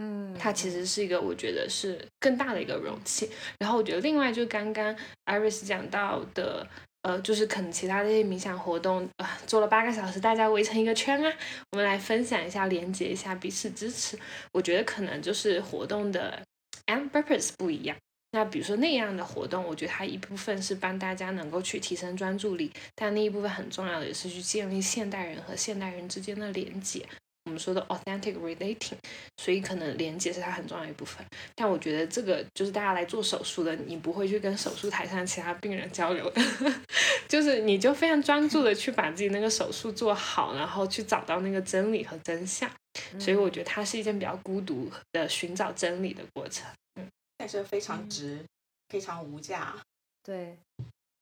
嗯，它其实是一个我觉得是更大的一个容器。然后我觉得另外就刚刚 Iris 讲到的。呃，就是可能其他的一些冥想活动啊，做了八个小时，大家围成一个圈啊，我们来分享一下，连接一下，彼此支持。我觉得可能就是活动的 end purpose 不一样。那比如说那样的活动，我觉得它一部分是帮大家能够去提升专注力，但另一部分很重要的也是去建立现代人和现代人之间的连接。我们说的 authentic relating，所以可能连接是它很重要一部分。但我觉得这个就是大家来做手术的，你不会去跟手术台上其他病人交流的，*laughs* 就是你就非常专注的去把自己那个手术做好，然后去找到那个真理和真相。所以我觉得它是一件比较孤独的寻找真理的过程。嗯，但是非常值，非常无价。对，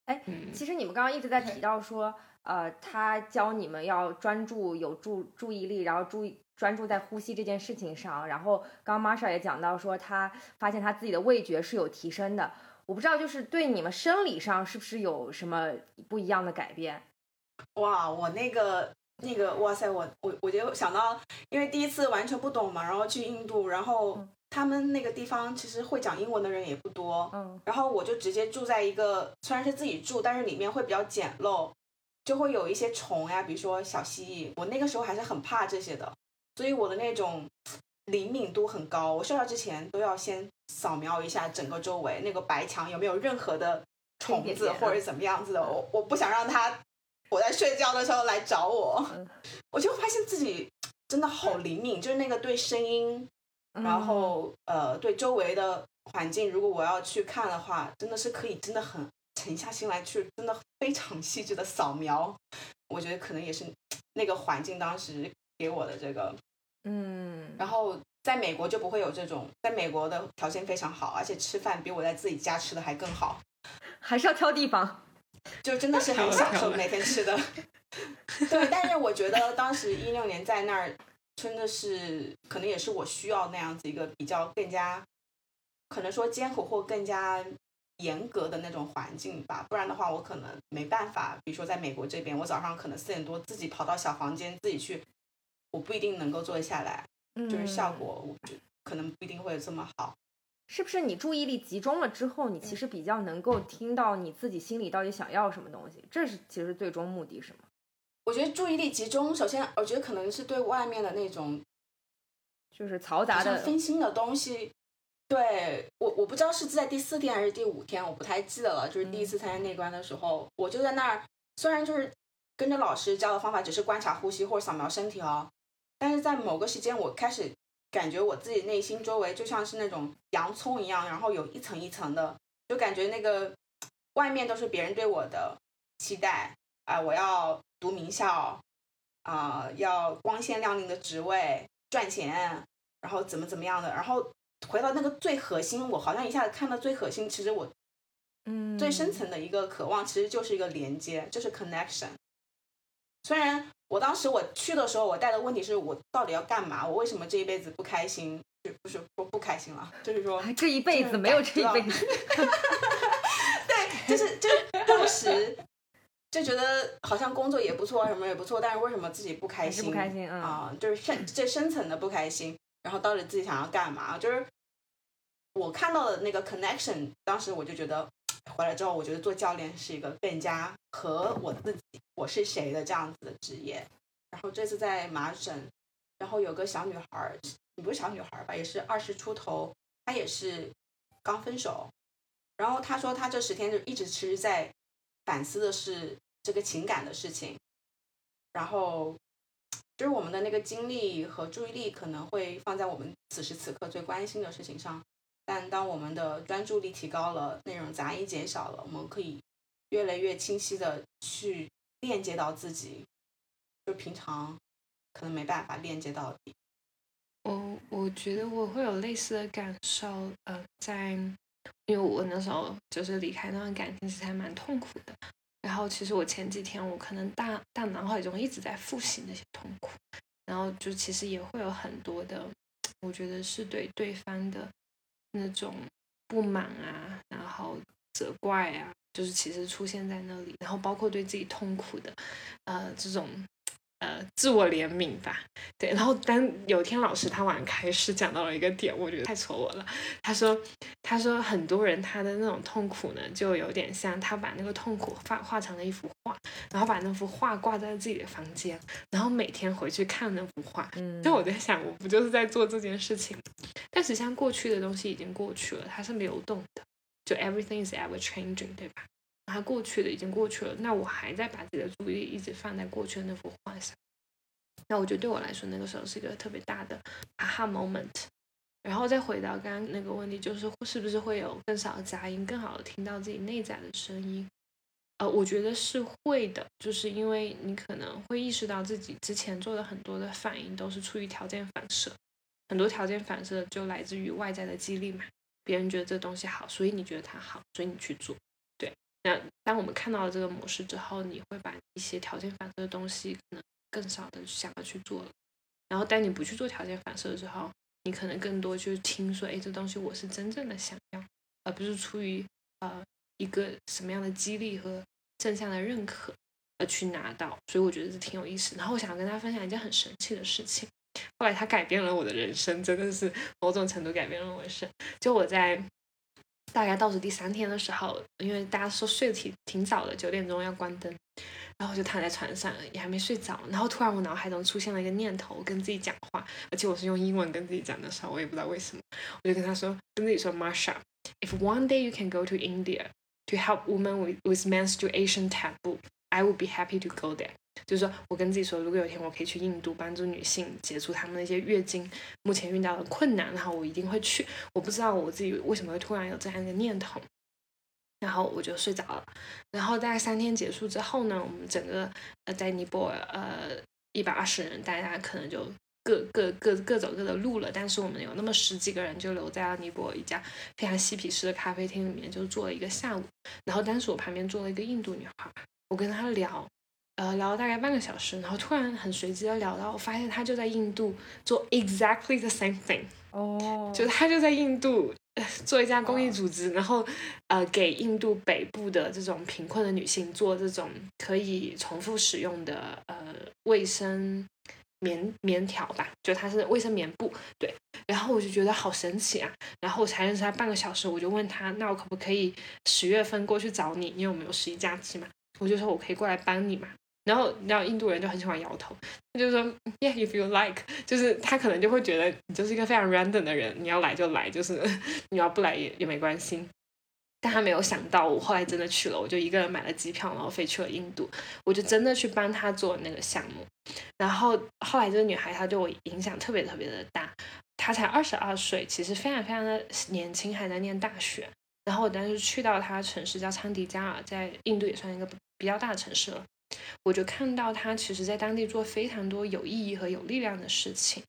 哎，其实你们刚刚一直在提到说。呃，他教你们要专注，有注注意力，然后注意专注在呼吸这件事情上。然后刚刚 Marsha 也讲到说，他发现他自己的味觉是有提升的。我不知道，就是对你们生理上是不是有什么不一样的改变？哇，我那个那个，哇塞，我我我就想到，因为第一次完全不懂嘛，然后去印度，然后他们那个地方其实会讲英文的人也不多，嗯，然后我就直接住在一个，虽然是自己住，但是里面会比较简陋。就会有一些虫呀，比如说小蜥蜴，我那个时候还是很怕这些的，所以我的那种灵敏度很高。我睡觉之前都要先扫描一下整个周围那个白墙有没有任何的虫子或者怎么样子的，我我不想让它我在睡觉的时候来找我。*laughs* 我就发现自己真的好灵敏，就是那个对声音，然后呃对周围的环境，如果我要去看的话，真的是可以，真的很。沉下心来去，真的非常细致的扫描，我觉得可能也是那个环境当时给我的这个，嗯，然后在美国就不会有这种，在美国的条件非常好，而且吃饭比我在自己家吃的还更好，还是要挑地方，就真的是很享受每天吃的，*laughs* 对，但是我觉得当时一六年在那儿，真的是可能也是我需要那样子一个比较更加，可能说艰苦或更加。严格的那种环境吧，不然的话我可能没办法。比如说在美国这边，我早上可能四点多自己跑到小房间自己去，我不一定能够坐得下来，就是效果我觉可能不一定会这么好。是不是你注意力集中了之后，你其实比较能够听到你自己心里到底想要什么东西？这是其实最终目的是吗？我觉得注意力集中，首先我觉得可能是对外面的那种，就是嘈杂的分心的东西。对我，我不知道是在第四天还是第五天，我不太记得了。就是第一次参加内观的时候，我就在那儿，虽然就是跟着老师教的方法，只是观察呼吸或者扫描身体哦，但是在某个时间，我开始感觉我自己内心周围就像是那种洋葱一样，然后有一层一层的，就感觉那个外面都是别人对我的期待啊，我要读名校啊，要光鲜亮丽的职位赚钱，然后怎么怎么样的，然后。回到那个最核心，我好像一下子看到最核心。其实我，嗯，最深层的一个渴望，其实就是一个连接，就是 connection。虽然我当时我去的时候，我带的问题是我到底要干嘛？我为什么这一辈子不开心？就不是说不开心了，就是说这一辈子没有这一辈子。*laughs* 对，就是就是当时就觉得好像工作也不错，什么也不错，但是为什么自己不开心？不开心啊，就是深最深层的不开心。然后到底自己想要干嘛？就是我看到的那个 connection，当时我就觉得回来之后，我觉得做教练是一个更加和我自己我是谁的这样子的职业。然后这次在麻省，然后有个小女孩儿，不是小女孩儿吧，也是二十出头，她也是刚分手。然后她说她这十天就一直其实在反思的是这个情感的事情，然后。就是我们的那个精力和注意力可能会放在我们此时此刻最关心的事情上，但当我们的专注力提高了，内容杂音减少了，我们可以越来越清晰的去链接到自己，就平常可能没办法链接到底。我我觉得我会有类似的感受，呃，在因为我那时候就是离开那段感情，其实还蛮痛苦的。然后其实我前几天我可能大大脑海中一直在复习那些痛苦，然后就其实也会有很多的，我觉得是对对方的那种不满啊，然后责怪啊，就是其实出现在那里，然后包括对自己痛苦的，呃，这种。呃，自我怜悯吧，对。然后，当有一天老师他晚上开始讲到了一个点，我觉得太戳我了。他说，他说很多人他的那种痛苦呢，就有点像他把那个痛苦画画成了一幅画，然后把那幅画挂在自己的房间，然后每天回去看那幅画。嗯。就我在想，我不就是在做这件事情？但实际上，过去的东西已经过去了，它是流动的，就 everything is ever changing，对吧？它过去的已经过去了，那我还在把自己的注意力一直放在过去的那幅画上。那我觉得对我来说，那个时候是一个特别大的 aha moment。然后再回到刚刚那个问题，就是是不是会有更少的杂音，更好的听到自己内在的声音？呃，我觉得是会的，就是因为你可能会意识到自己之前做的很多的反应都是出于条件反射，很多条件反射就来自于外在的激励嘛，别人觉得这东西好，所以你觉得它好，所以你去做。那当我们看到了这个模式之后，你会把一些条件反射的东西可能。更少的想要去做了，然后当你不去做条件反射之后，你可能更多就是听说，哎，这东西我是真正的想要，而不是出于呃一个什么样的激励和正向的认可而去拿到，所以我觉得是挺有意思。然后我想跟大家分享一件很神奇的事情，后来它改变了我的人生，真的是某种程度改变了我的生。就我在大概倒数第三天的时候，因为大家说睡得挺挺早的，九点钟要关灯。然后我就躺在床上，也还没睡着。然后突然我脑海中出现了一个念头，跟自己讲话，而且我是用英文跟自己讲的时候，我也不知道为什么，我就跟他说，跟自己说，Marsha，if one day you can go to India to help women with with menstruation taboo I would be happy to go there。就是说我跟自己说，如果有一天我可以去印度帮助女性解除她们那些月经目前遇到的困难，然后我一定会去。我不知道我自己为什么会突然有这样一个念头。然后我就睡着了，然后大概三天结束之后呢，我们整个呃在尼泊尔呃一百二十人，大家可能就各各各各走各的路了。但是我们有那么十几个人就留在了尼泊尔一家非常嬉皮士的咖啡厅里面，就坐了一个下午。然后当时我旁边坐了一个印度女孩，我跟他聊，呃聊了大概半个小时，然后突然很随机的聊到，我发现他就在印度做 exactly the same thing，哦，就他就在印度。做一家公益组织，然后呃，给印度北部的这种贫困的女性做这种可以重复使用的呃卫生棉棉条吧，就它是卫生棉布，对。然后我就觉得好神奇啊，然后我才认识他半个小时，我就问他，那我可不可以十月份过去找你？因为我们有十一假期嘛，我就说我可以过来帮你嘛。然后，然后印度人就很喜欢摇头，他就说，Yeah，if you like，就是他可能就会觉得你就是一个非常 random 的人，你要来就来，就是 *laughs* 你要不来也也没关系。但他没有想到，我后来真的去了，我就一个人买了机票，然后飞去了印度，我就真的去帮他做那个项目。然后后来这个女孩她对我影响特别特别的大，她才二十二岁，其实非常非常的年轻，还在念大学。然后我当时去到她城市叫昌迪加尔，在印度也算一个比较大的城市了。我就看到他其实在当地做非常多有意义和有力量的事情，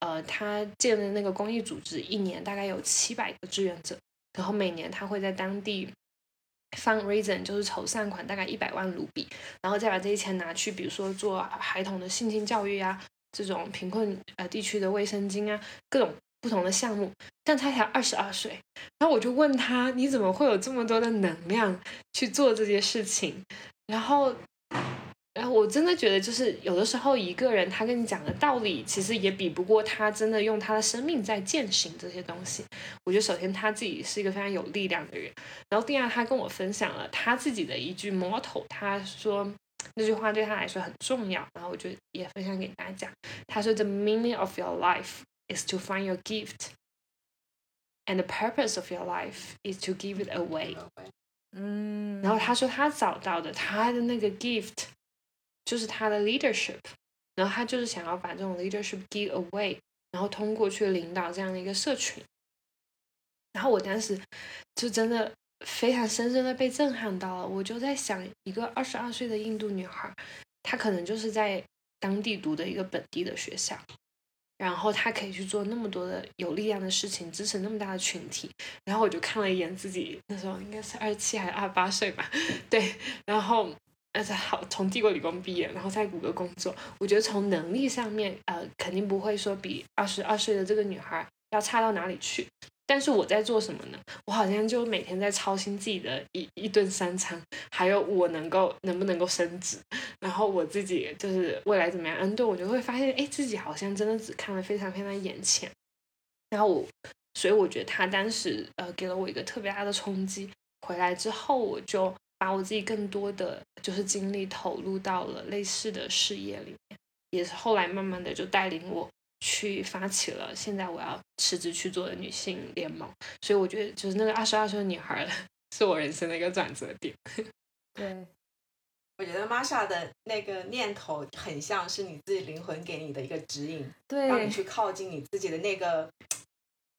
呃，他建的那个公益组织一年大概有七百个志愿者，然后每年他会在当地 fundraising 就是筹善款大概一百万卢比，然后再把这些钱拿去，比如说做孩童的性侵教育啊，这种贫困呃地区的卫生巾啊，各种不同的项目。但他才二十二岁，然后我就问他，你怎么会有这么多的能量去做这些事情？然后。然后我真的觉得，就是有的时候一个人他跟你讲的道理，其实也比不过他真的用他的生命在践行这些东西。我觉得首先他自己是一个非常有力量的人，然后第二他跟我分享了他自己的一句 motto，他说那句话对他来说很重要，然后我就也分享给大家。他说：“The meaning of your life is to find your gift, and the purpose of your life is to give it away。”嗯，然后他说他找到的他的那个 gift。就是他的 leadership，然后他就是想要把这种 leadership give away，然后通过去领导这样的一个社群。然后我当时就真的非常深深的被震撼到了。我就在想，一个二十二岁的印度女孩，她可能就是在当地读的一个本地的学校，然后他可以去做那么多的有力量的事情，支持那么大的群体。然后我就看了一眼自己，那时候应该是二十七还是二十八岁吧，*laughs* 对，然后。而且好，从帝国理工毕业，然后在谷歌工作，我觉得从能力上面，呃，肯定不会说比二十二岁的这个女孩要差到哪里去。但是我在做什么呢？我好像就每天在操心自己的一一顿三餐，还有我能够能不能够升职，然后我自己就是未来怎么样。嗯，对我就会发现，哎，自己好像真的只看了非常非常眼前。然后我，所以我觉得他当时呃给了我一个特别大的冲击。回来之后，我就。把我自己更多的就是精力投入到了类似的事业里面，也是后来慢慢的就带领我去发起了现在我要辞职去做的女性联盟。所以我觉得就是那个二十二岁的女孩 *laughs* 是我人生的一个转折点。*laughs* 对，我觉得 Masha 的那个念头很像是你自己灵魂给你的一个指引，对，让你去靠近你自己的那个。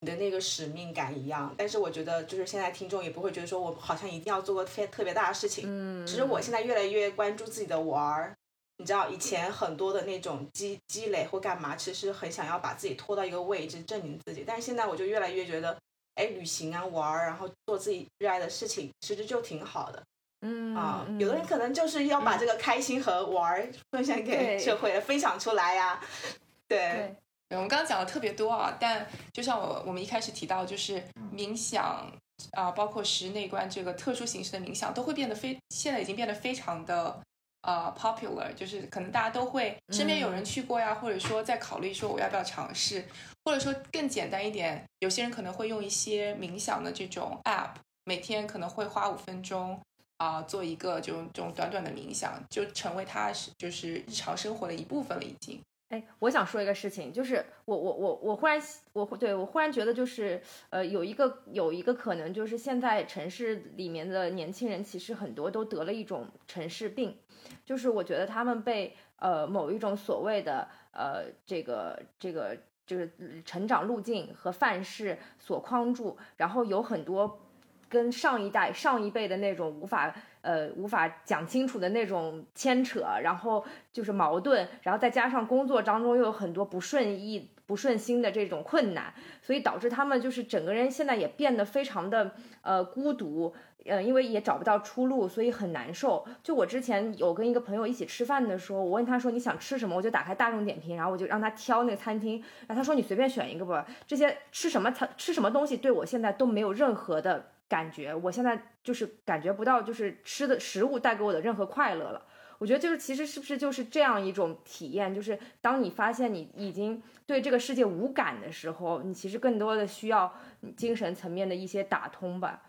你的那个使命感一样，但是我觉得就是现在听众也不会觉得说我好像一定要做个特特别大的事情。嗯，其实我现在越来越关注自己的玩儿，你知道以前很多的那种积积累或干嘛，其实很想要把自己拖到一个位置证明自己，但是现在我就越来越觉得，哎，旅行啊玩儿，然后做自己热爱的事情，其实就挺好的。嗯啊，有的人可能就是要把这个开心和玩儿分享给社会，分享出来呀，对。我们刚刚讲的特别多啊，但就像我我们一开始提到，就是冥想啊，包括十内观这个特殊形式的冥想，都会变得非现在已经变得非常的呃 popular，就是可能大家都会身边有人去过呀，或者说在考虑说我要不要尝试，或者说更简单一点，有些人可能会用一些冥想的这种 app，每天可能会花五分钟啊做一个这种这种短短的冥想，就成为他是就是日常生活的一部分了已经。哎，我想说一个事情，就是我我我我忽然我对我忽然觉得就是呃有一个有一个可能就是现在城市里面的年轻人其实很多都得了一种城市病，就是我觉得他们被呃某一种所谓的呃这个这个就是成长路径和范式所框住，然后有很多跟上一代上一辈的那种无法。呃，无法讲清楚的那种牵扯，然后就是矛盾，然后再加上工作当中又有很多不顺意、不顺心的这种困难，所以导致他们就是整个人现在也变得非常的呃孤独，呃，因为也找不到出路，所以很难受。就我之前有跟一个朋友一起吃饭的时候，我问他说你想吃什么，我就打开大众点评，然后我就让他挑那个餐厅，然后他说你随便选一个吧，这些吃什么餐吃什么东西对我现在都没有任何的。感觉我现在就是感觉不到，就是吃的食物带给我的任何快乐了。我觉得就是其实是不是就是这样一种体验，就是当你发现你已经对这个世界无感的时候，你其实更多的需要精神层面的一些打通吧。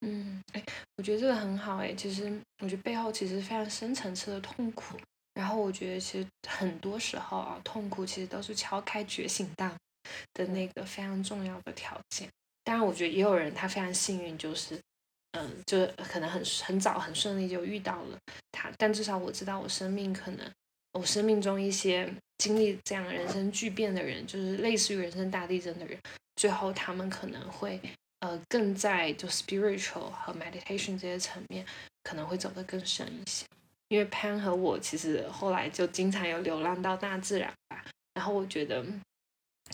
嗯，哎，我觉得这个很好哎。其实我觉得背后其实非常深层次的痛苦。然后我觉得其实很多时候啊，痛苦其实都是敲开觉醒大的那个非常重要的条件。当然，我觉得也有人他非常幸运，就是，嗯，就可能很很早很顺利就遇到了他。但至少我知道，我生命可能，我生命中一些经历这样人生巨变的人，就是类似于人生大地震的人，最后他们可能会，呃，更在就 spiritual 和 meditation 这些层面，可能会走得更深一些。因为潘和我其实后来就经常有流浪到大自然吧，然后我觉得。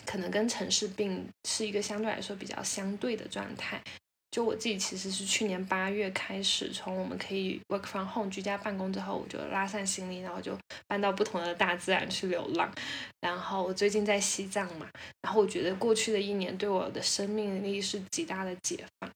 可能跟城市病是一个相对来说比较相对的状态。就我自己其实是去年八月开始，从我们可以 work from home 居家办公之后，我就拉上行李，然后就搬到不同的大自然去流浪。然后我最近在西藏嘛，然后我觉得过去的一年对我的生命力是极大的解放。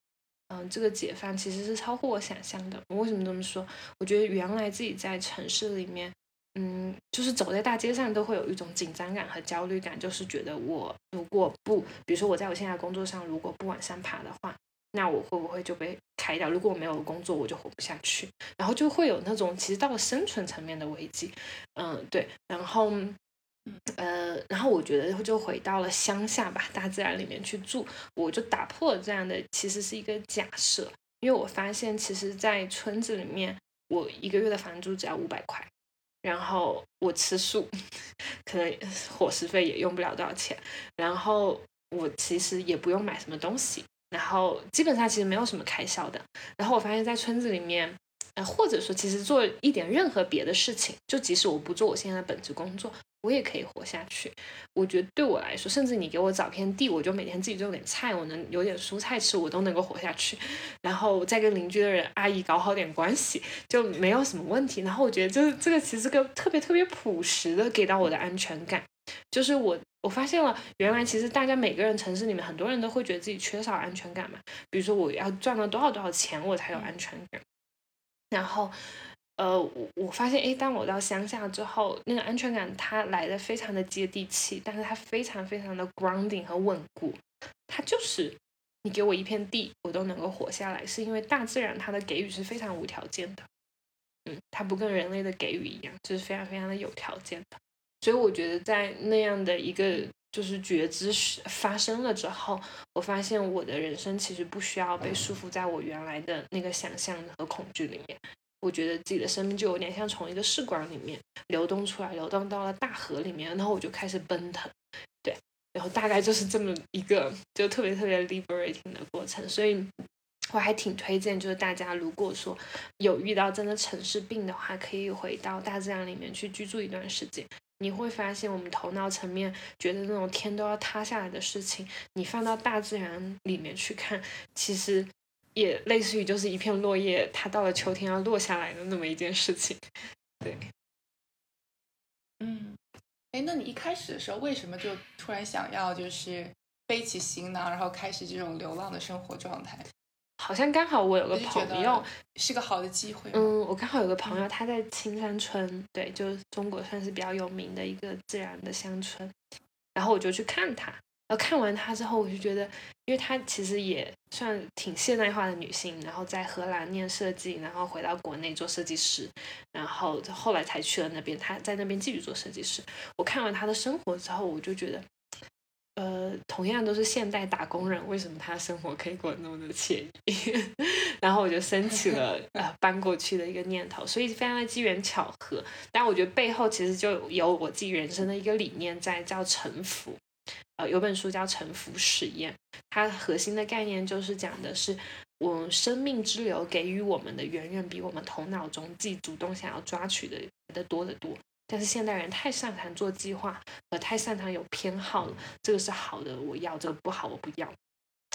嗯，这个解放其实是超乎我想象的。我为什么这么说？我觉得原来自己在城市里面。嗯，就是走在大街上都会有一种紧张感和焦虑感，就是觉得我如果不，比如说我在我现在工作上如果不往上爬的话，那我会不会就被开掉？如果我没有工作，我就活不下去，然后就会有那种其实到了生存层面的危机。嗯，对，然后，呃，然后我觉得就回到了乡下吧，大自然里面去住，我就打破了这样的其实是一个假设，因为我发现其实，在村子里面，我一个月的房租只要五百块。然后我吃素，*laughs* 可能伙食费也用不了多少钱。然后我其实也不用买什么东西，然后基本上其实没有什么开销的。然后我发现，在村子里面，呃，或者说其实做一点任何别的事情，就即使我不做我现在的本职工作，我也可以活下去。我觉得对我来说，甚至你给我找片地，我就每天自己种点菜，我能有点蔬菜吃，我都能够活下去。然后再跟邻居的人阿姨搞好点关系，就没有什么问题。然后我觉得，就是这个其实个特别特别朴实的给到我的安全感，就是我我发现了，原来其实大家每个人城市里面很多人都会觉得自己缺少安全感嘛。比如说我要赚了多少多少钱，我才有安全感。然后，呃，我我发现，哎，当我到乡下之后，那个安全感它来的非常的接地气，但是它非常非常的 grounding 和稳固。它就是你给我一片地，我都能够活下来，是因为大自然它的给予是非常无条件的。嗯，它不跟人类的给予一样，就是非常非常的有条件的。所以我觉得在那样的一个就是觉知发生了之后，我发现我的人生其实不需要被束缚在我原来的那个想象和恐惧里面。我觉得自己的生命就有点像从一个试管里面流动出来，流动到了大河里面，然后我就开始奔腾，对，然后大概就是这么一个就特别特别 liberating 的过程。所以我还挺推荐，就是大家如果说有遇到真的城市病的话，可以回到大自然里面去居住一段时间。你会发现，我们头脑层面觉得那种天都要塌下来的事情，你放到大自然里面去看，其实也类似于就是一片落叶，它到了秋天要落下来的那么一件事情。对，嗯，哎，那你一开始的时候为什么就突然想要就是背起行囊，然后开始这种流浪的生活状态？好像刚好我有个朋友是个好的机会。嗯，我刚好有个朋友，他在青山村，对，就是中国算是比较有名的一个自然的乡村。然后我就去看他，然后看完他之后，我就觉得，因为他其实也算挺现代化的女性，然后在荷兰念设计，然后回到国内做设计师，然后后来才去了那边，他在那边继续做设计师。我看完他的生活之后，我就觉得。呃，同样都是现代打工人，为什么他生活可以过得那么的惬意？*laughs* 然后我就升起了呃搬过去的一个念头，所以非常的机缘巧合。但我觉得背后其实就有我自己人生的一个理念在，叫沉浮。呃，有本书叫《沉浮实验》，它核心的概念就是讲的是，我生命之流给予我们的远远比我们头脑中自己主动想要抓取的的多得多。但是现代人太擅长做计划，和太擅长有偏好了。这个是好的，我要；这个不好，我不要。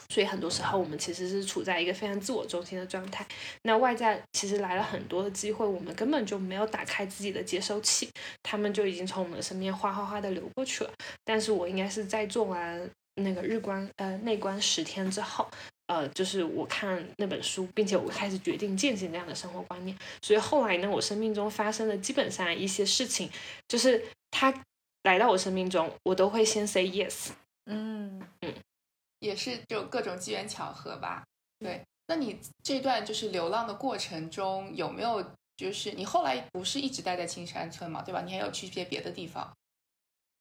所以很多时候，我们其实是处在一个非常自我中心的状态。那外在其实来了很多的机会，我们根本就没有打开自己的接收器，他们就已经从我们的身边哗哗哗的流过去了。但是我应该是在做完那个日观呃内观十天之后。呃，就是我看那本书，并且我开始决定践行这样的生活观念。所以后来呢，我生命中发生的基本上一些事情，就是他来到我生命中，我都会先 say yes。嗯嗯，也是就各种机缘巧合吧。对，那你这段就是流浪的过程中，有没有就是你后来不是一直待在青山村嘛，对吧？你还有去一些别的地方。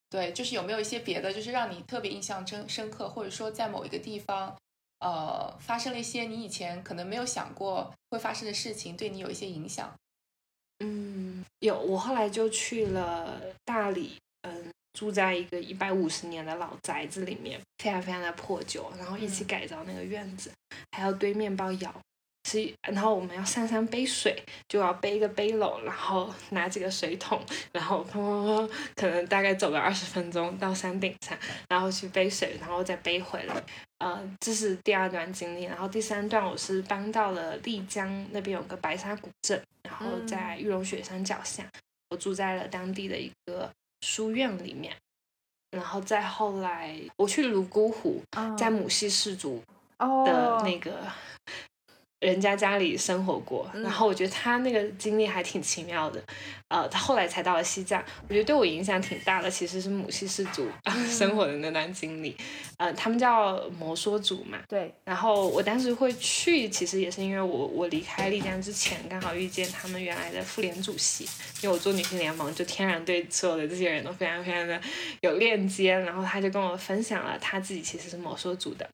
对，就是有没有一些别的，就是让你特别印象深深刻，或者说在某一个地方。呃，发生了一些你以前可能没有想过会发生的事情，对你有一些影响。嗯，有，我后来就去了大理，嗯，住在一个一百五十年的老宅子里面，非常非常的破旧，然后一起改造那个院子，还要堆面包窑。是，然后我们要上山背水，就要背一个背篓，然后拿几个水桶，然后砰砰砰，可能大概走个二十分钟到山顶上，然后去背水，然后再背回来。呃，这是第二段经历，然后第三段我是搬到了丽江那边有个白沙古镇，然后在玉龙雪山脚下，我住在了当地的一个书院里面，然后再后来我去泸沽湖，在母系氏族的那个。人家家里生活过，然后我觉得他那个经历还挺奇妙的，呃，他后来才到了西藏，我觉得对我影响挺大的，其实是母系氏族生活的那段经历，呃，他们叫摩梭族嘛，对，然后我当时会去，其实也是因为我我离开丽江之前，刚好遇见他们原来的妇联主席，因为我做女性联盟，就天然对所有的这些人都非常非常的有链接，然后他就跟我分享了他自己其实是摩梭族的，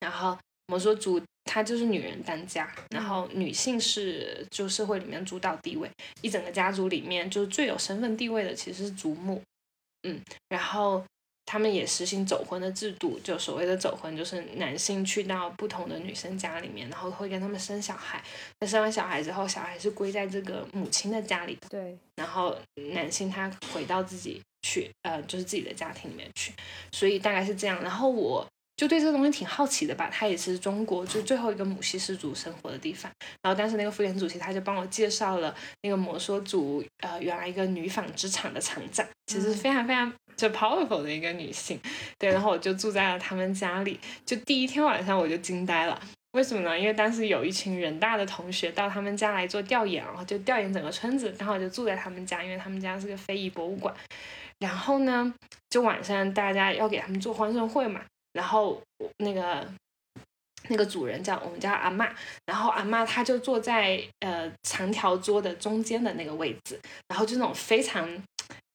然后摩梭族。她就是女人当家，然后女性是就社会里面主导地位，一整个家族里面就是最有身份地位的其实是祖母，嗯，然后他们也实行走婚的制度，就所谓的走婚，就是男性去到不同的女生家里面，然后会跟他们生小孩。那生完小孩之后，小孩是归在这个母亲的家里的。对。然后男性他回到自己去，呃，就是自己的家庭里面去。所以大概是这样。然后我。就对这个东西挺好奇的吧，它也是中国就最后一个母系氏族生活的地方。然后当时那个妇联主席他就帮我介绍了那个摩梭族呃原来一个女纺织厂的厂长，其实非常非常就 powerful 的一个女性。对，然后我就住在了他们家里，就第一天晚上我就惊呆了。为什么呢？因为当时有一群人大的同学到他们家来做调研，然后就调研整个村子，然后我就住在他们家，因为他们家是个非遗博物馆。然后呢，就晚上大家要给他们做欢送会嘛。然后那个那个主人叫我们叫阿妈，然后阿妈她就坐在呃长条桌的中间的那个位置，然后就那种非常。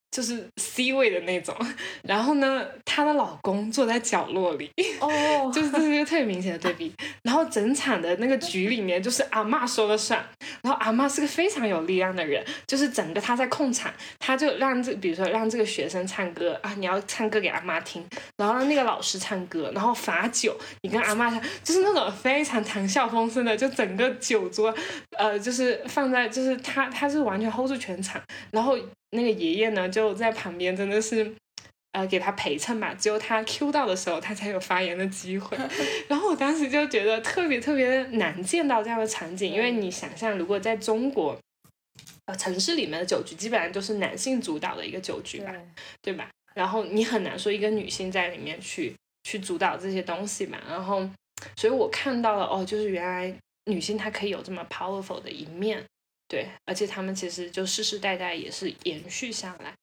就是 C 位的那种，然后呢，她的老公坐在角落里，哦，*laughs* 就是这是一个特别明显的对比。然后整场的那个局里面，就是阿妈说了算。然后阿妈是个非常有力量的人，就是整个她在控场，她就让这，比如说让这个学生唱歌啊，你要唱歌给阿妈听，然后让那个老师唱歌，然后罚酒，你跟阿妈唱，就是那种非常谈笑风生的，就整个酒桌，呃，就是放在，就是他他是完全 hold 住全场，然后。那个爷爷呢，就在旁边，真的是，呃，给他陪衬嘛。只有他 Q 到的时候，他才有发言的机会。*laughs* 然后我当时就觉得特别特别难见到这样的场景，因为你想象，如果在中国，呃，城市里面的酒局，基本上都是男性主导的一个酒局吧，对吧？然后你很难说一个女性在里面去去主导这些东西嘛。然后，所以我看到了，哦，就是原来女性她可以有这么 powerful 的一面。对，而且他们其实就世世代代也是延续下来，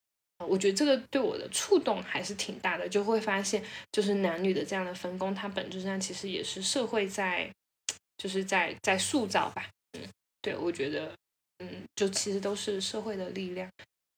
我觉得这个对我的触动还是挺大的，就会发现就是男女的这样的分工，它本质上其实也是社会在，就是在在塑造吧，嗯，对我觉得，嗯，就其实都是社会的力量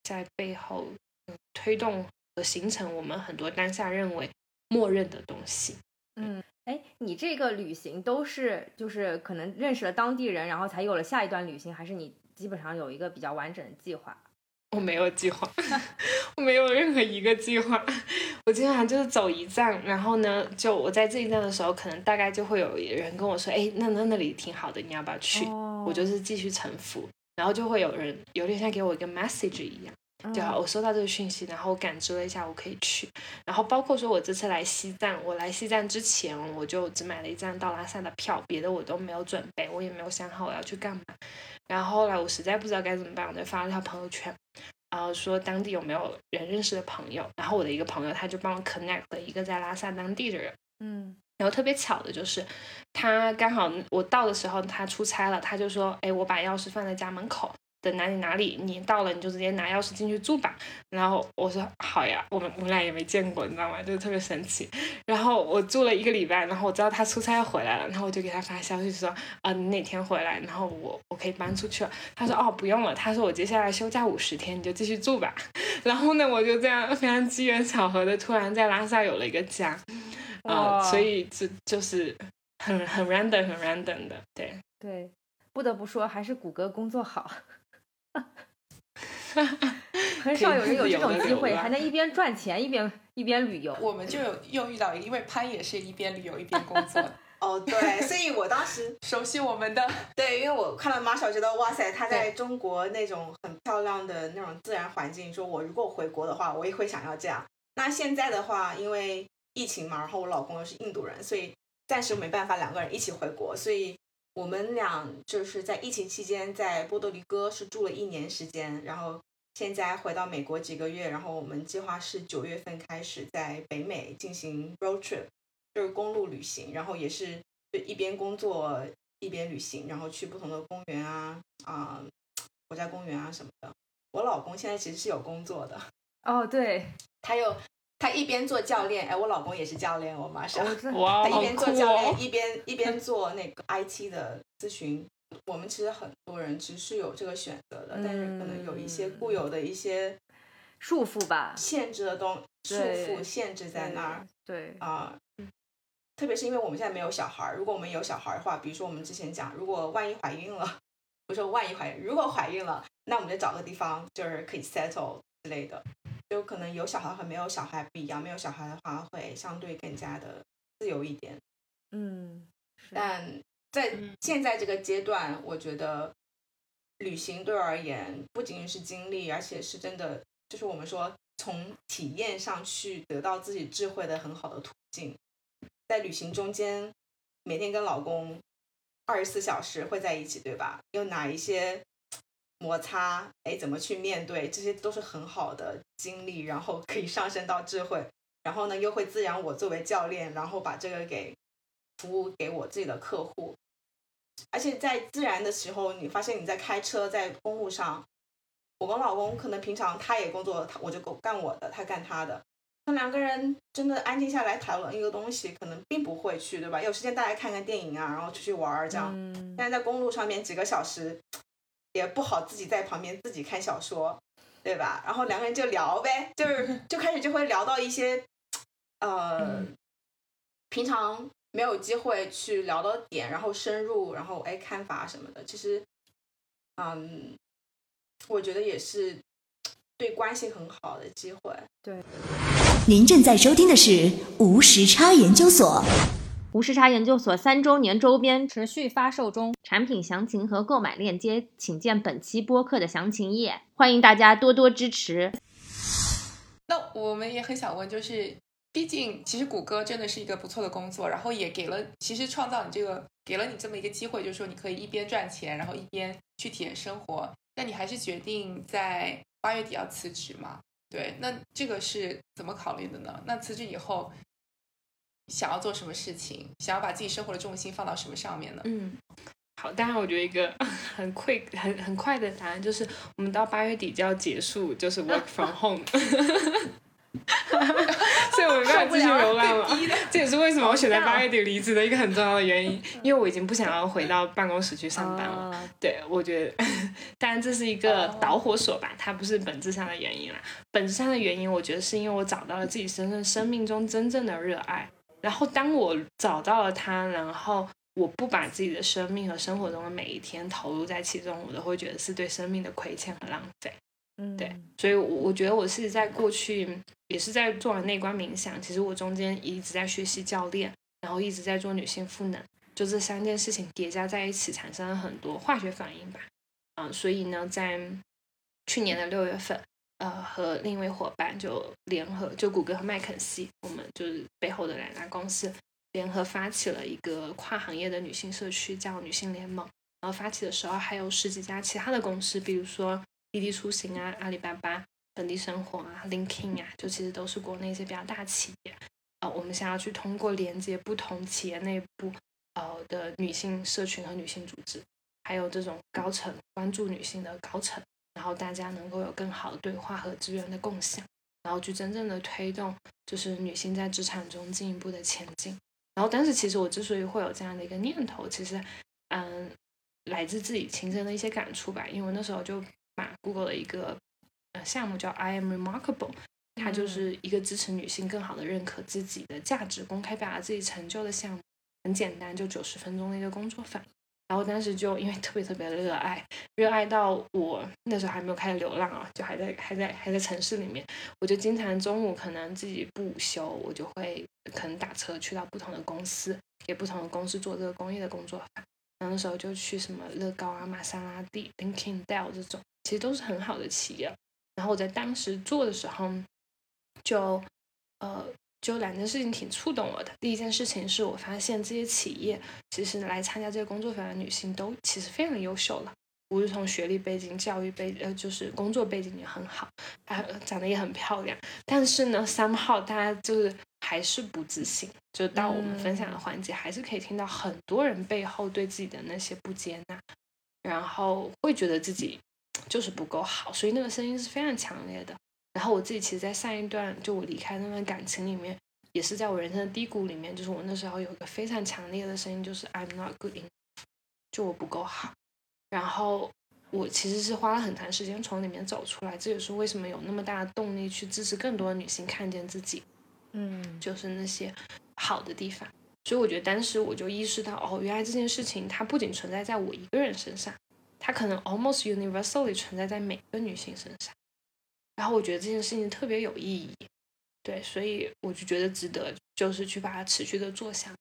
在背后，嗯，推动和形成我们很多当下认为默认的东西，嗯。哎，你这个旅行都是就是可能认识了当地人，然后才有了下一段旅行，还是你基本上有一个比较完整的计划？*laughs* 我没有计划，*laughs* 我没有任何一个计划，*laughs* 我基本上就是走一站，然后呢，就我在这一站的时候，可能大概就会有人跟我说，哎，那那那里挺好的，你要不要去？我就是继续沉浮，然后就会有人有点像给我一个 message 一样。对啊，我收到这个讯息，然后我感知了一下，我可以去。然后包括说我这次来西藏，我来西藏之前，我就只买了一张到拉萨的票，别的我都没有准备，我也没有想好我要去干嘛。然后后来我实在不知道该怎么办，我就发了条朋友圈，然后说当地有没有人认识的朋友。然后我的一个朋友他就帮我 connect 了一个在拉萨当地的人，嗯。然后特别巧的就是，他刚好我到的时候他出差了，他就说，哎，我把钥匙放在家门口。等哪里哪里，你到了你就直接拿钥匙进去住吧。然后我说好呀，我们我们俩也没见过，你知道吗？就是特别神奇。然后我住了一个礼拜，然后我知道他出差要回来了，然后我就给他发消息说啊，你哪天回来？然后我我可以搬出去了。他说哦不用了，他说我接下来休假五十天，你就继续住吧。*laughs* 然后呢，我就这样非常机缘巧合的突然在拉萨有了一个家，啊，所以这就是很很 random 很 random 的，对对，不得不说还是谷歌工作好。*laughs* 很少有人有这种机会，还能一边赚钱一边一边旅游。我们就有又遇到，因为潘也是一边旅游一边工作。*laughs* 哦，对，所以我当时 *laughs* 熟悉我们的。对，因为我看了马小觉得哇塞，他在中国那种很漂亮的那种自然环境，说我如果回国的话，我也会想要这样。那现在的话，因为疫情嘛，然后我老公又是印度人，所以暂时没办法两个人一起回国，所以。我们俩就是在疫情期间在波多黎各是住了一年时间，然后现在回到美国几个月，然后我们计划是九月份开始在北美进行 road trip，就是公路旅行，然后也是就一边工作一边旅行，然后去不同的公园啊啊国家公园啊什么的。我老公现在其实是有工作的哦，对他有。他一边做教练，哎，我老公也是教练，我马上，哇，他一边做教练，一边一边做那个 IT 的咨询。我们其实很多人其实是有这个选择的，但是可能有一些固有的一些束缚吧，限制的东束缚限制在那儿。对啊，特别是因为我们现在没有小孩儿，如果我们有小孩儿的话，比如说我们之前讲，如果万一怀孕了，*laughs* 不说万一怀孕，如果怀孕了，那我们就找个地方就是可以 settle 之类的。就可能有小孩和没有小孩不一样，没有小孩的话会相对更加的自由一点。嗯，但在现在这个阶段，我觉得旅行对我而言不仅仅是经历，而且是真的，就是我们说从体验上去得到自己智慧的很好的途径。在旅行中间，每天跟老公二十四小时会在一起，对吧？有哪一些摩擦？哎，怎么去面对？这些都是很好的经历，然后可以上升到智慧。然后呢，又会滋养我作为教练，然后把这个给服务给我自己的客户。而且在自然的时候，你发现你在开车在公路上，我跟老公可能平常他也工作，他我就干我的，他干他的。那两个人真的安静下来讨论一个东西，可能并不会去，对吧？有时间大家看看电影啊，然后出去玩儿这样。但是在公路上面几个小时，也不好自己在旁边自己看小说，对吧？然后两个人就聊呗，就是 *laughs* 就开始就会聊到一些，呃，平常没有机会去聊到点，然后深入，然后哎看法什么的。其实，嗯，我觉得也是对关系很好的机会。对。您正在收听的是无时差研究所。无时差研究所三周年周边持续发售中，产品详情和购买链接，请见本期播客的详情页。欢迎大家多多支持。那我们也很想问，就是毕竟其实谷歌真的是一个不错的工作，然后也给了其实创造你这个给了你这么一个机会，就是说你可以一边赚钱，然后一边去体验生活。那你还是决定在八月底要辞职吗？对，那这个是怎么考虑的呢？那辞职以后想要做什么事情？想要把自己生活的重心放到什么上面呢？嗯，好，当然我觉得一个 *laughs* 很快、很很快的答案就是，我们到八月底就要结束，就是 work from home。*laughs* 所以我没办法继续流浪了，*laughs* 这也是为什么我选在八月底离职的一个很重要的原因，因为我已经不想要回到办公室去上班了。对，我觉得，当然这是一个导火索吧，它不是本质上的原因啦。本质上的原因，我觉得是因为我找到了自己真正生命中真正的热爱，然后当我找到了它，然后我不把自己的生命和生活中的每一天投入在其中，我都会觉得是对生命的亏欠和浪费。嗯，对，所以，我我觉得我是在过去也是在做完内观冥想，其实我中间一直在学习教练，然后一直在做女性赋能，就这三件事情叠加在一起，产生了很多化学反应吧。嗯，所以呢，在去年的六月份，呃，和另一位伙伴就联合，就谷歌和麦肯锡，我们就是背后的两家公司联合发起了一个跨行业的女性社区，叫女性联盟。然后发起的时候还有十几家其他的公司，比如说。滴滴出行啊，阿里巴巴、本地生活啊 Linkin 啊，就其实都是国内一些比较大企业。呃，我们想要去通过连接不同企业内部呃的女性社群和女性组织，还有这种高层关注女性的高层，然后大家能够有更好的对话和资源的共享，然后去真正的推动就是女性在职场中进一步的前进。然后，但是其实我之所以会有这样的一个念头，其实嗯，来自自己亲身的一些感触吧，因为那时候就。把，Google 的一个呃项目叫 I am remarkable，它就是一个支持女性更好的认可自己的价值、公开表达自己成就的项目。很简单，就九十分钟的一个工作坊。然后当时就因为特别特别热爱，热爱到我那时候还没有开始流浪啊，就还在还在还在城市里面，我就经常中午可能自己不午休，我就会可能打车去到不同的公司，给不同的公司做这个公益的工作。然后那时候就去什么乐高啊、玛莎拉蒂、Linkin Dell 这种。其实都是很好的企业，然后我在当时做的时候，就呃，就两件事情挺触动我的。第一件事情是我发现这些企业其实来参加这个工作坊的女性都其实非常优秀了，无论从学历背景、教育背呃，就是工作背景也很好，啊，长得也很漂亮。但是呢，somehow 大家就是还是不自信，就到我们分享的环节，还是可以听到很多人背后对自己的那些不接纳，然后会觉得自己。就是不够好，所以那个声音是非常强烈的。然后我自己其实，在上一段就我离开那段感情里面，也是在我人生的低谷里面，就是我那时候有一个非常强烈的声音，就是 I'm not good enough，就我不够好。然后我其实是花了很长时间从里面走出来，这也是为什么有那么大的动力去支持更多的女性看见自己，嗯，就是那些好的地方。所以我觉得当时我就意识到，哦，原来这件事情它不仅存在在我一个人身上。它可能 almost universally 存在在每个女性身上，然后我觉得这件事情特别有意义，对，所以我就觉得值得，就是去把它持续的做下。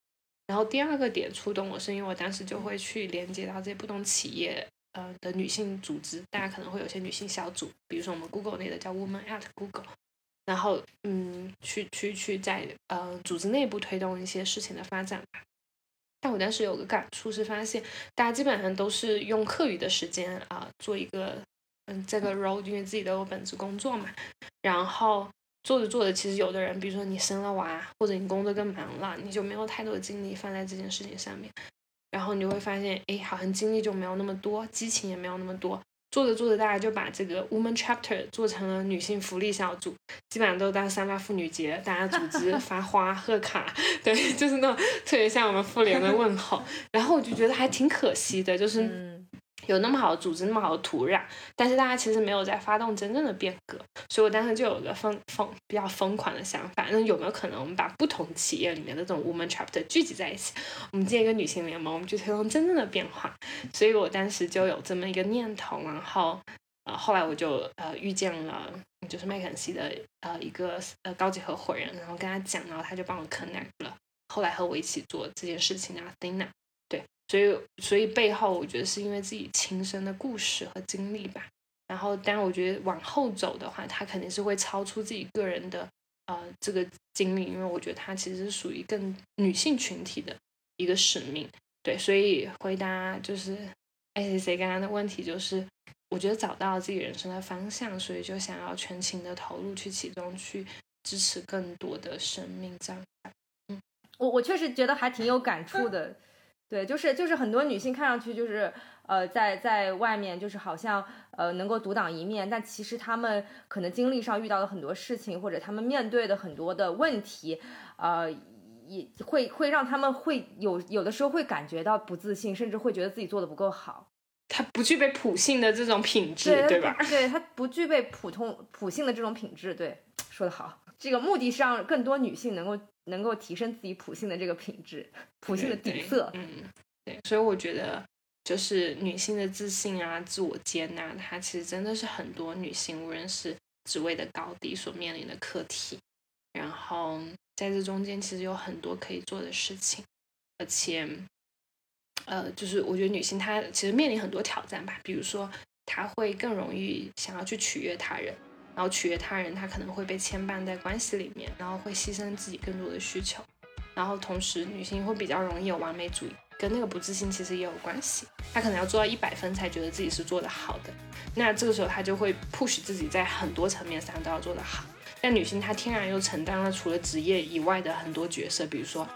然后第二个点触动我是因为我当时就会去连接到这些不同企业呃的女性组织，大家可能会有些女性小组，比如说我们 Google 内的叫 Woman at Google，然后嗯去去去在呃组织内部推动一些事情的发展吧。但我当时有个感触是发现，大家基本上都是用课余的时间啊做一个嗯这个 role，因为自己都有本职工作嘛，然后。做着做着，其实有的人，比如说你生了娃，或者你工作更忙了，你就没有太多的精力放在这件事情上面，然后你就会发现，哎，好像精力就没有那么多，激情也没有那么多。做着做着，大家就把这个 Woman Chapter 做成了女性福利小组，基本上都当三八妇女节，大家组织 *laughs* 发花贺卡，对，就是那种特别像我们妇联的问候。*laughs* 然后我就觉得还挺可惜的，就是。有那么好的组织，那么好的土壤，但是大家其实没有在发动真正的变革，所以我当时就有个疯疯比较疯狂的想法，那有没有可能我们把不同企业里面的这种 woman chapter 聚集在一起，我们建一个女性联盟，我们去推动真正的变化？所以我当时就有这么一个念头，然后呃后来我就呃遇见了就是麦肯锡的呃一个呃高级合伙人，然后跟他讲，然后他就帮我 connect 了，后来和我一起做这件事情的 Athena。所以，所以背后我觉得是因为自己亲身的故事和经历吧。然后，当然我觉得往后走的话，他肯定是会超出自己个人的呃这个经历，因为我觉得他其实是属于更女性群体的一个使命。对，所以回答就是 A C C 刚刚的问题，就是我觉得找到自己人生的方向，所以就想要全情的投入去其中，去支持更多的生命这样。嗯，我我确实觉得还挺有感触的。对，就是就是很多女性看上去就是呃在在外面就是好像呃能够独当一面，但其实她们可能经历上遇到的很多事情，或者她们面对的很多的问题，呃也会会让他们会有有的时候会感觉到不自信，甚至会觉得自己做的不够好。她不具备普性的这种品质，对吧？对，她不具备普通普性的这种品质。对，说的好。这个目的是让更多女性能够。能够提升自己普性的这个品质，*laughs* 普性的底色。嗯，对，所以我觉得就是女性的自信啊、自我接纳，它其实真的是很多女性无论是职位的高低所面临的课题。然后在这中间，其实有很多可以做的事情，而且，呃，就是我觉得女性她其实面临很多挑战吧，比如说她会更容易想要去取悦他人。然后取悦他人，他可能会被牵绊在关系里面，然后会牺牲自己更多的需求。然后同时，女性会比较容易有完美主义，跟那个不自信其实也有关系。她可能要做到一百分才觉得自己是做得好的。那这个时候，她就会 push 自己在很多层面上都要做得好。但女性她天然又承担了除了职业以外的很多角色，比如说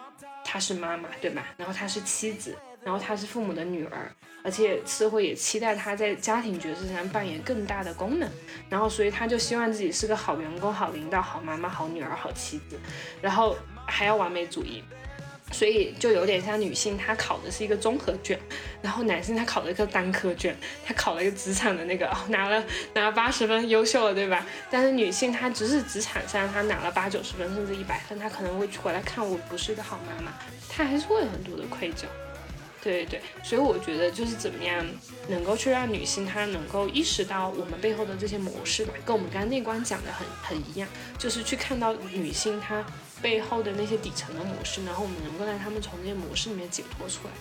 她是妈妈，对吧？然后她是妻子，然后她是父母的女儿。而且社会也期待他在家庭角色上扮演更大的功能，然后所以他就希望自己是个好员工、好领导、好妈妈、好女儿、好妻子，然后还要完美主义，所以就有点像女性，她考的是一个综合卷，然后男性他考了一个单科卷，他考了一个职场的那个，拿了拿了八十分，优秀了，对吧？但是女性她只是职场上她拿了八九十分甚至一百分，她可能会回来看我不是一个好妈妈，她还是会有很多的愧疚。对对，所以我觉得就是怎么样能够去让女性她能够意识到我们背后的这些模式吧，跟我们刚刚内观讲的很很一样，就是去看到女性她背后的那些底层的模式，然后我们能够让她们从这些模式里面解脱出来，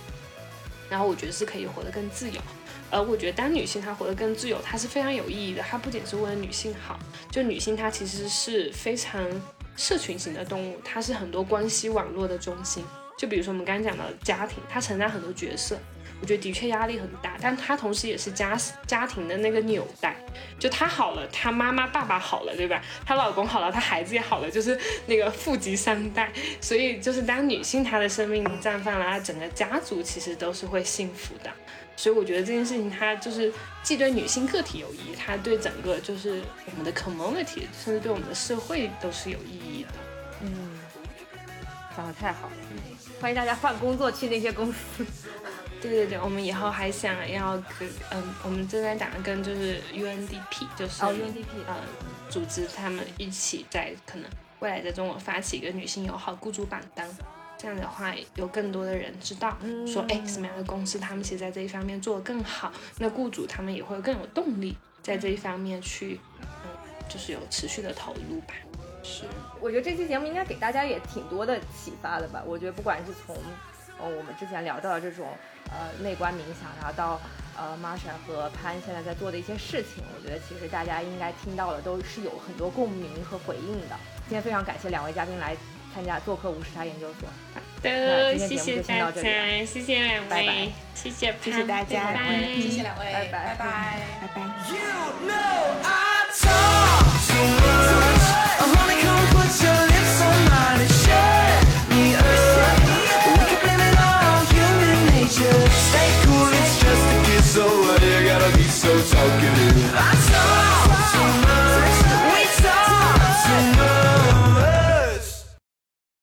然后我觉得是可以活得更自由。而我觉得当女性她活得更自由，她是非常有意义的。她不仅是为了女性好，就女性她其实是非常社群型的动物，它是很多关系网络的中心。就比如说我们刚刚讲到家庭，她承担很多角色，我觉得的确压力很大，但她同时也是家家庭的那个纽带。就她好了，她妈妈爸爸好了，对吧？她老公好了，她孩子也好了，就是那个富集三代。所以就是当女性她的生命绽放了，她整个家族其实都是会幸福的。所以我觉得这件事情它就是既对女性个体有益，它对整个就是我们的 community，甚至对我们的社会都是有意义的。嗯，讲的太好了。欢迎大家换工作去那些公司。*laughs* 对对对，我们以后还想要跟嗯，我们正在打算跟就是 UNDP，就是哦 UNDP，呃，组织他们一起在可能未来在中国发起一个女性友好雇主榜单，这样的话有更多的人知道，说哎什么样的公司他们其实在这一方面做得更好，那雇主他们也会更有动力在这一方面去嗯就是有持续的投入吧。是，我觉得这期节目应该给大家也挺多的启发的吧。我觉得不管是从呃我们之前聊到的这种呃内观冥想，然后到呃 Marsha 和潘现在在做的一些事情，我觉得其实大家应该听到的都是有很多共鸣和回应的。今天非常感谢两位嘉宾来参加做客无时差研究所。的，今天节目就先到这里了谢谢两位，拜拜谢谢谢谢大家拜拜谢谢两位，拜拜拜拜。拜拜。You know I talk too much. Yeah.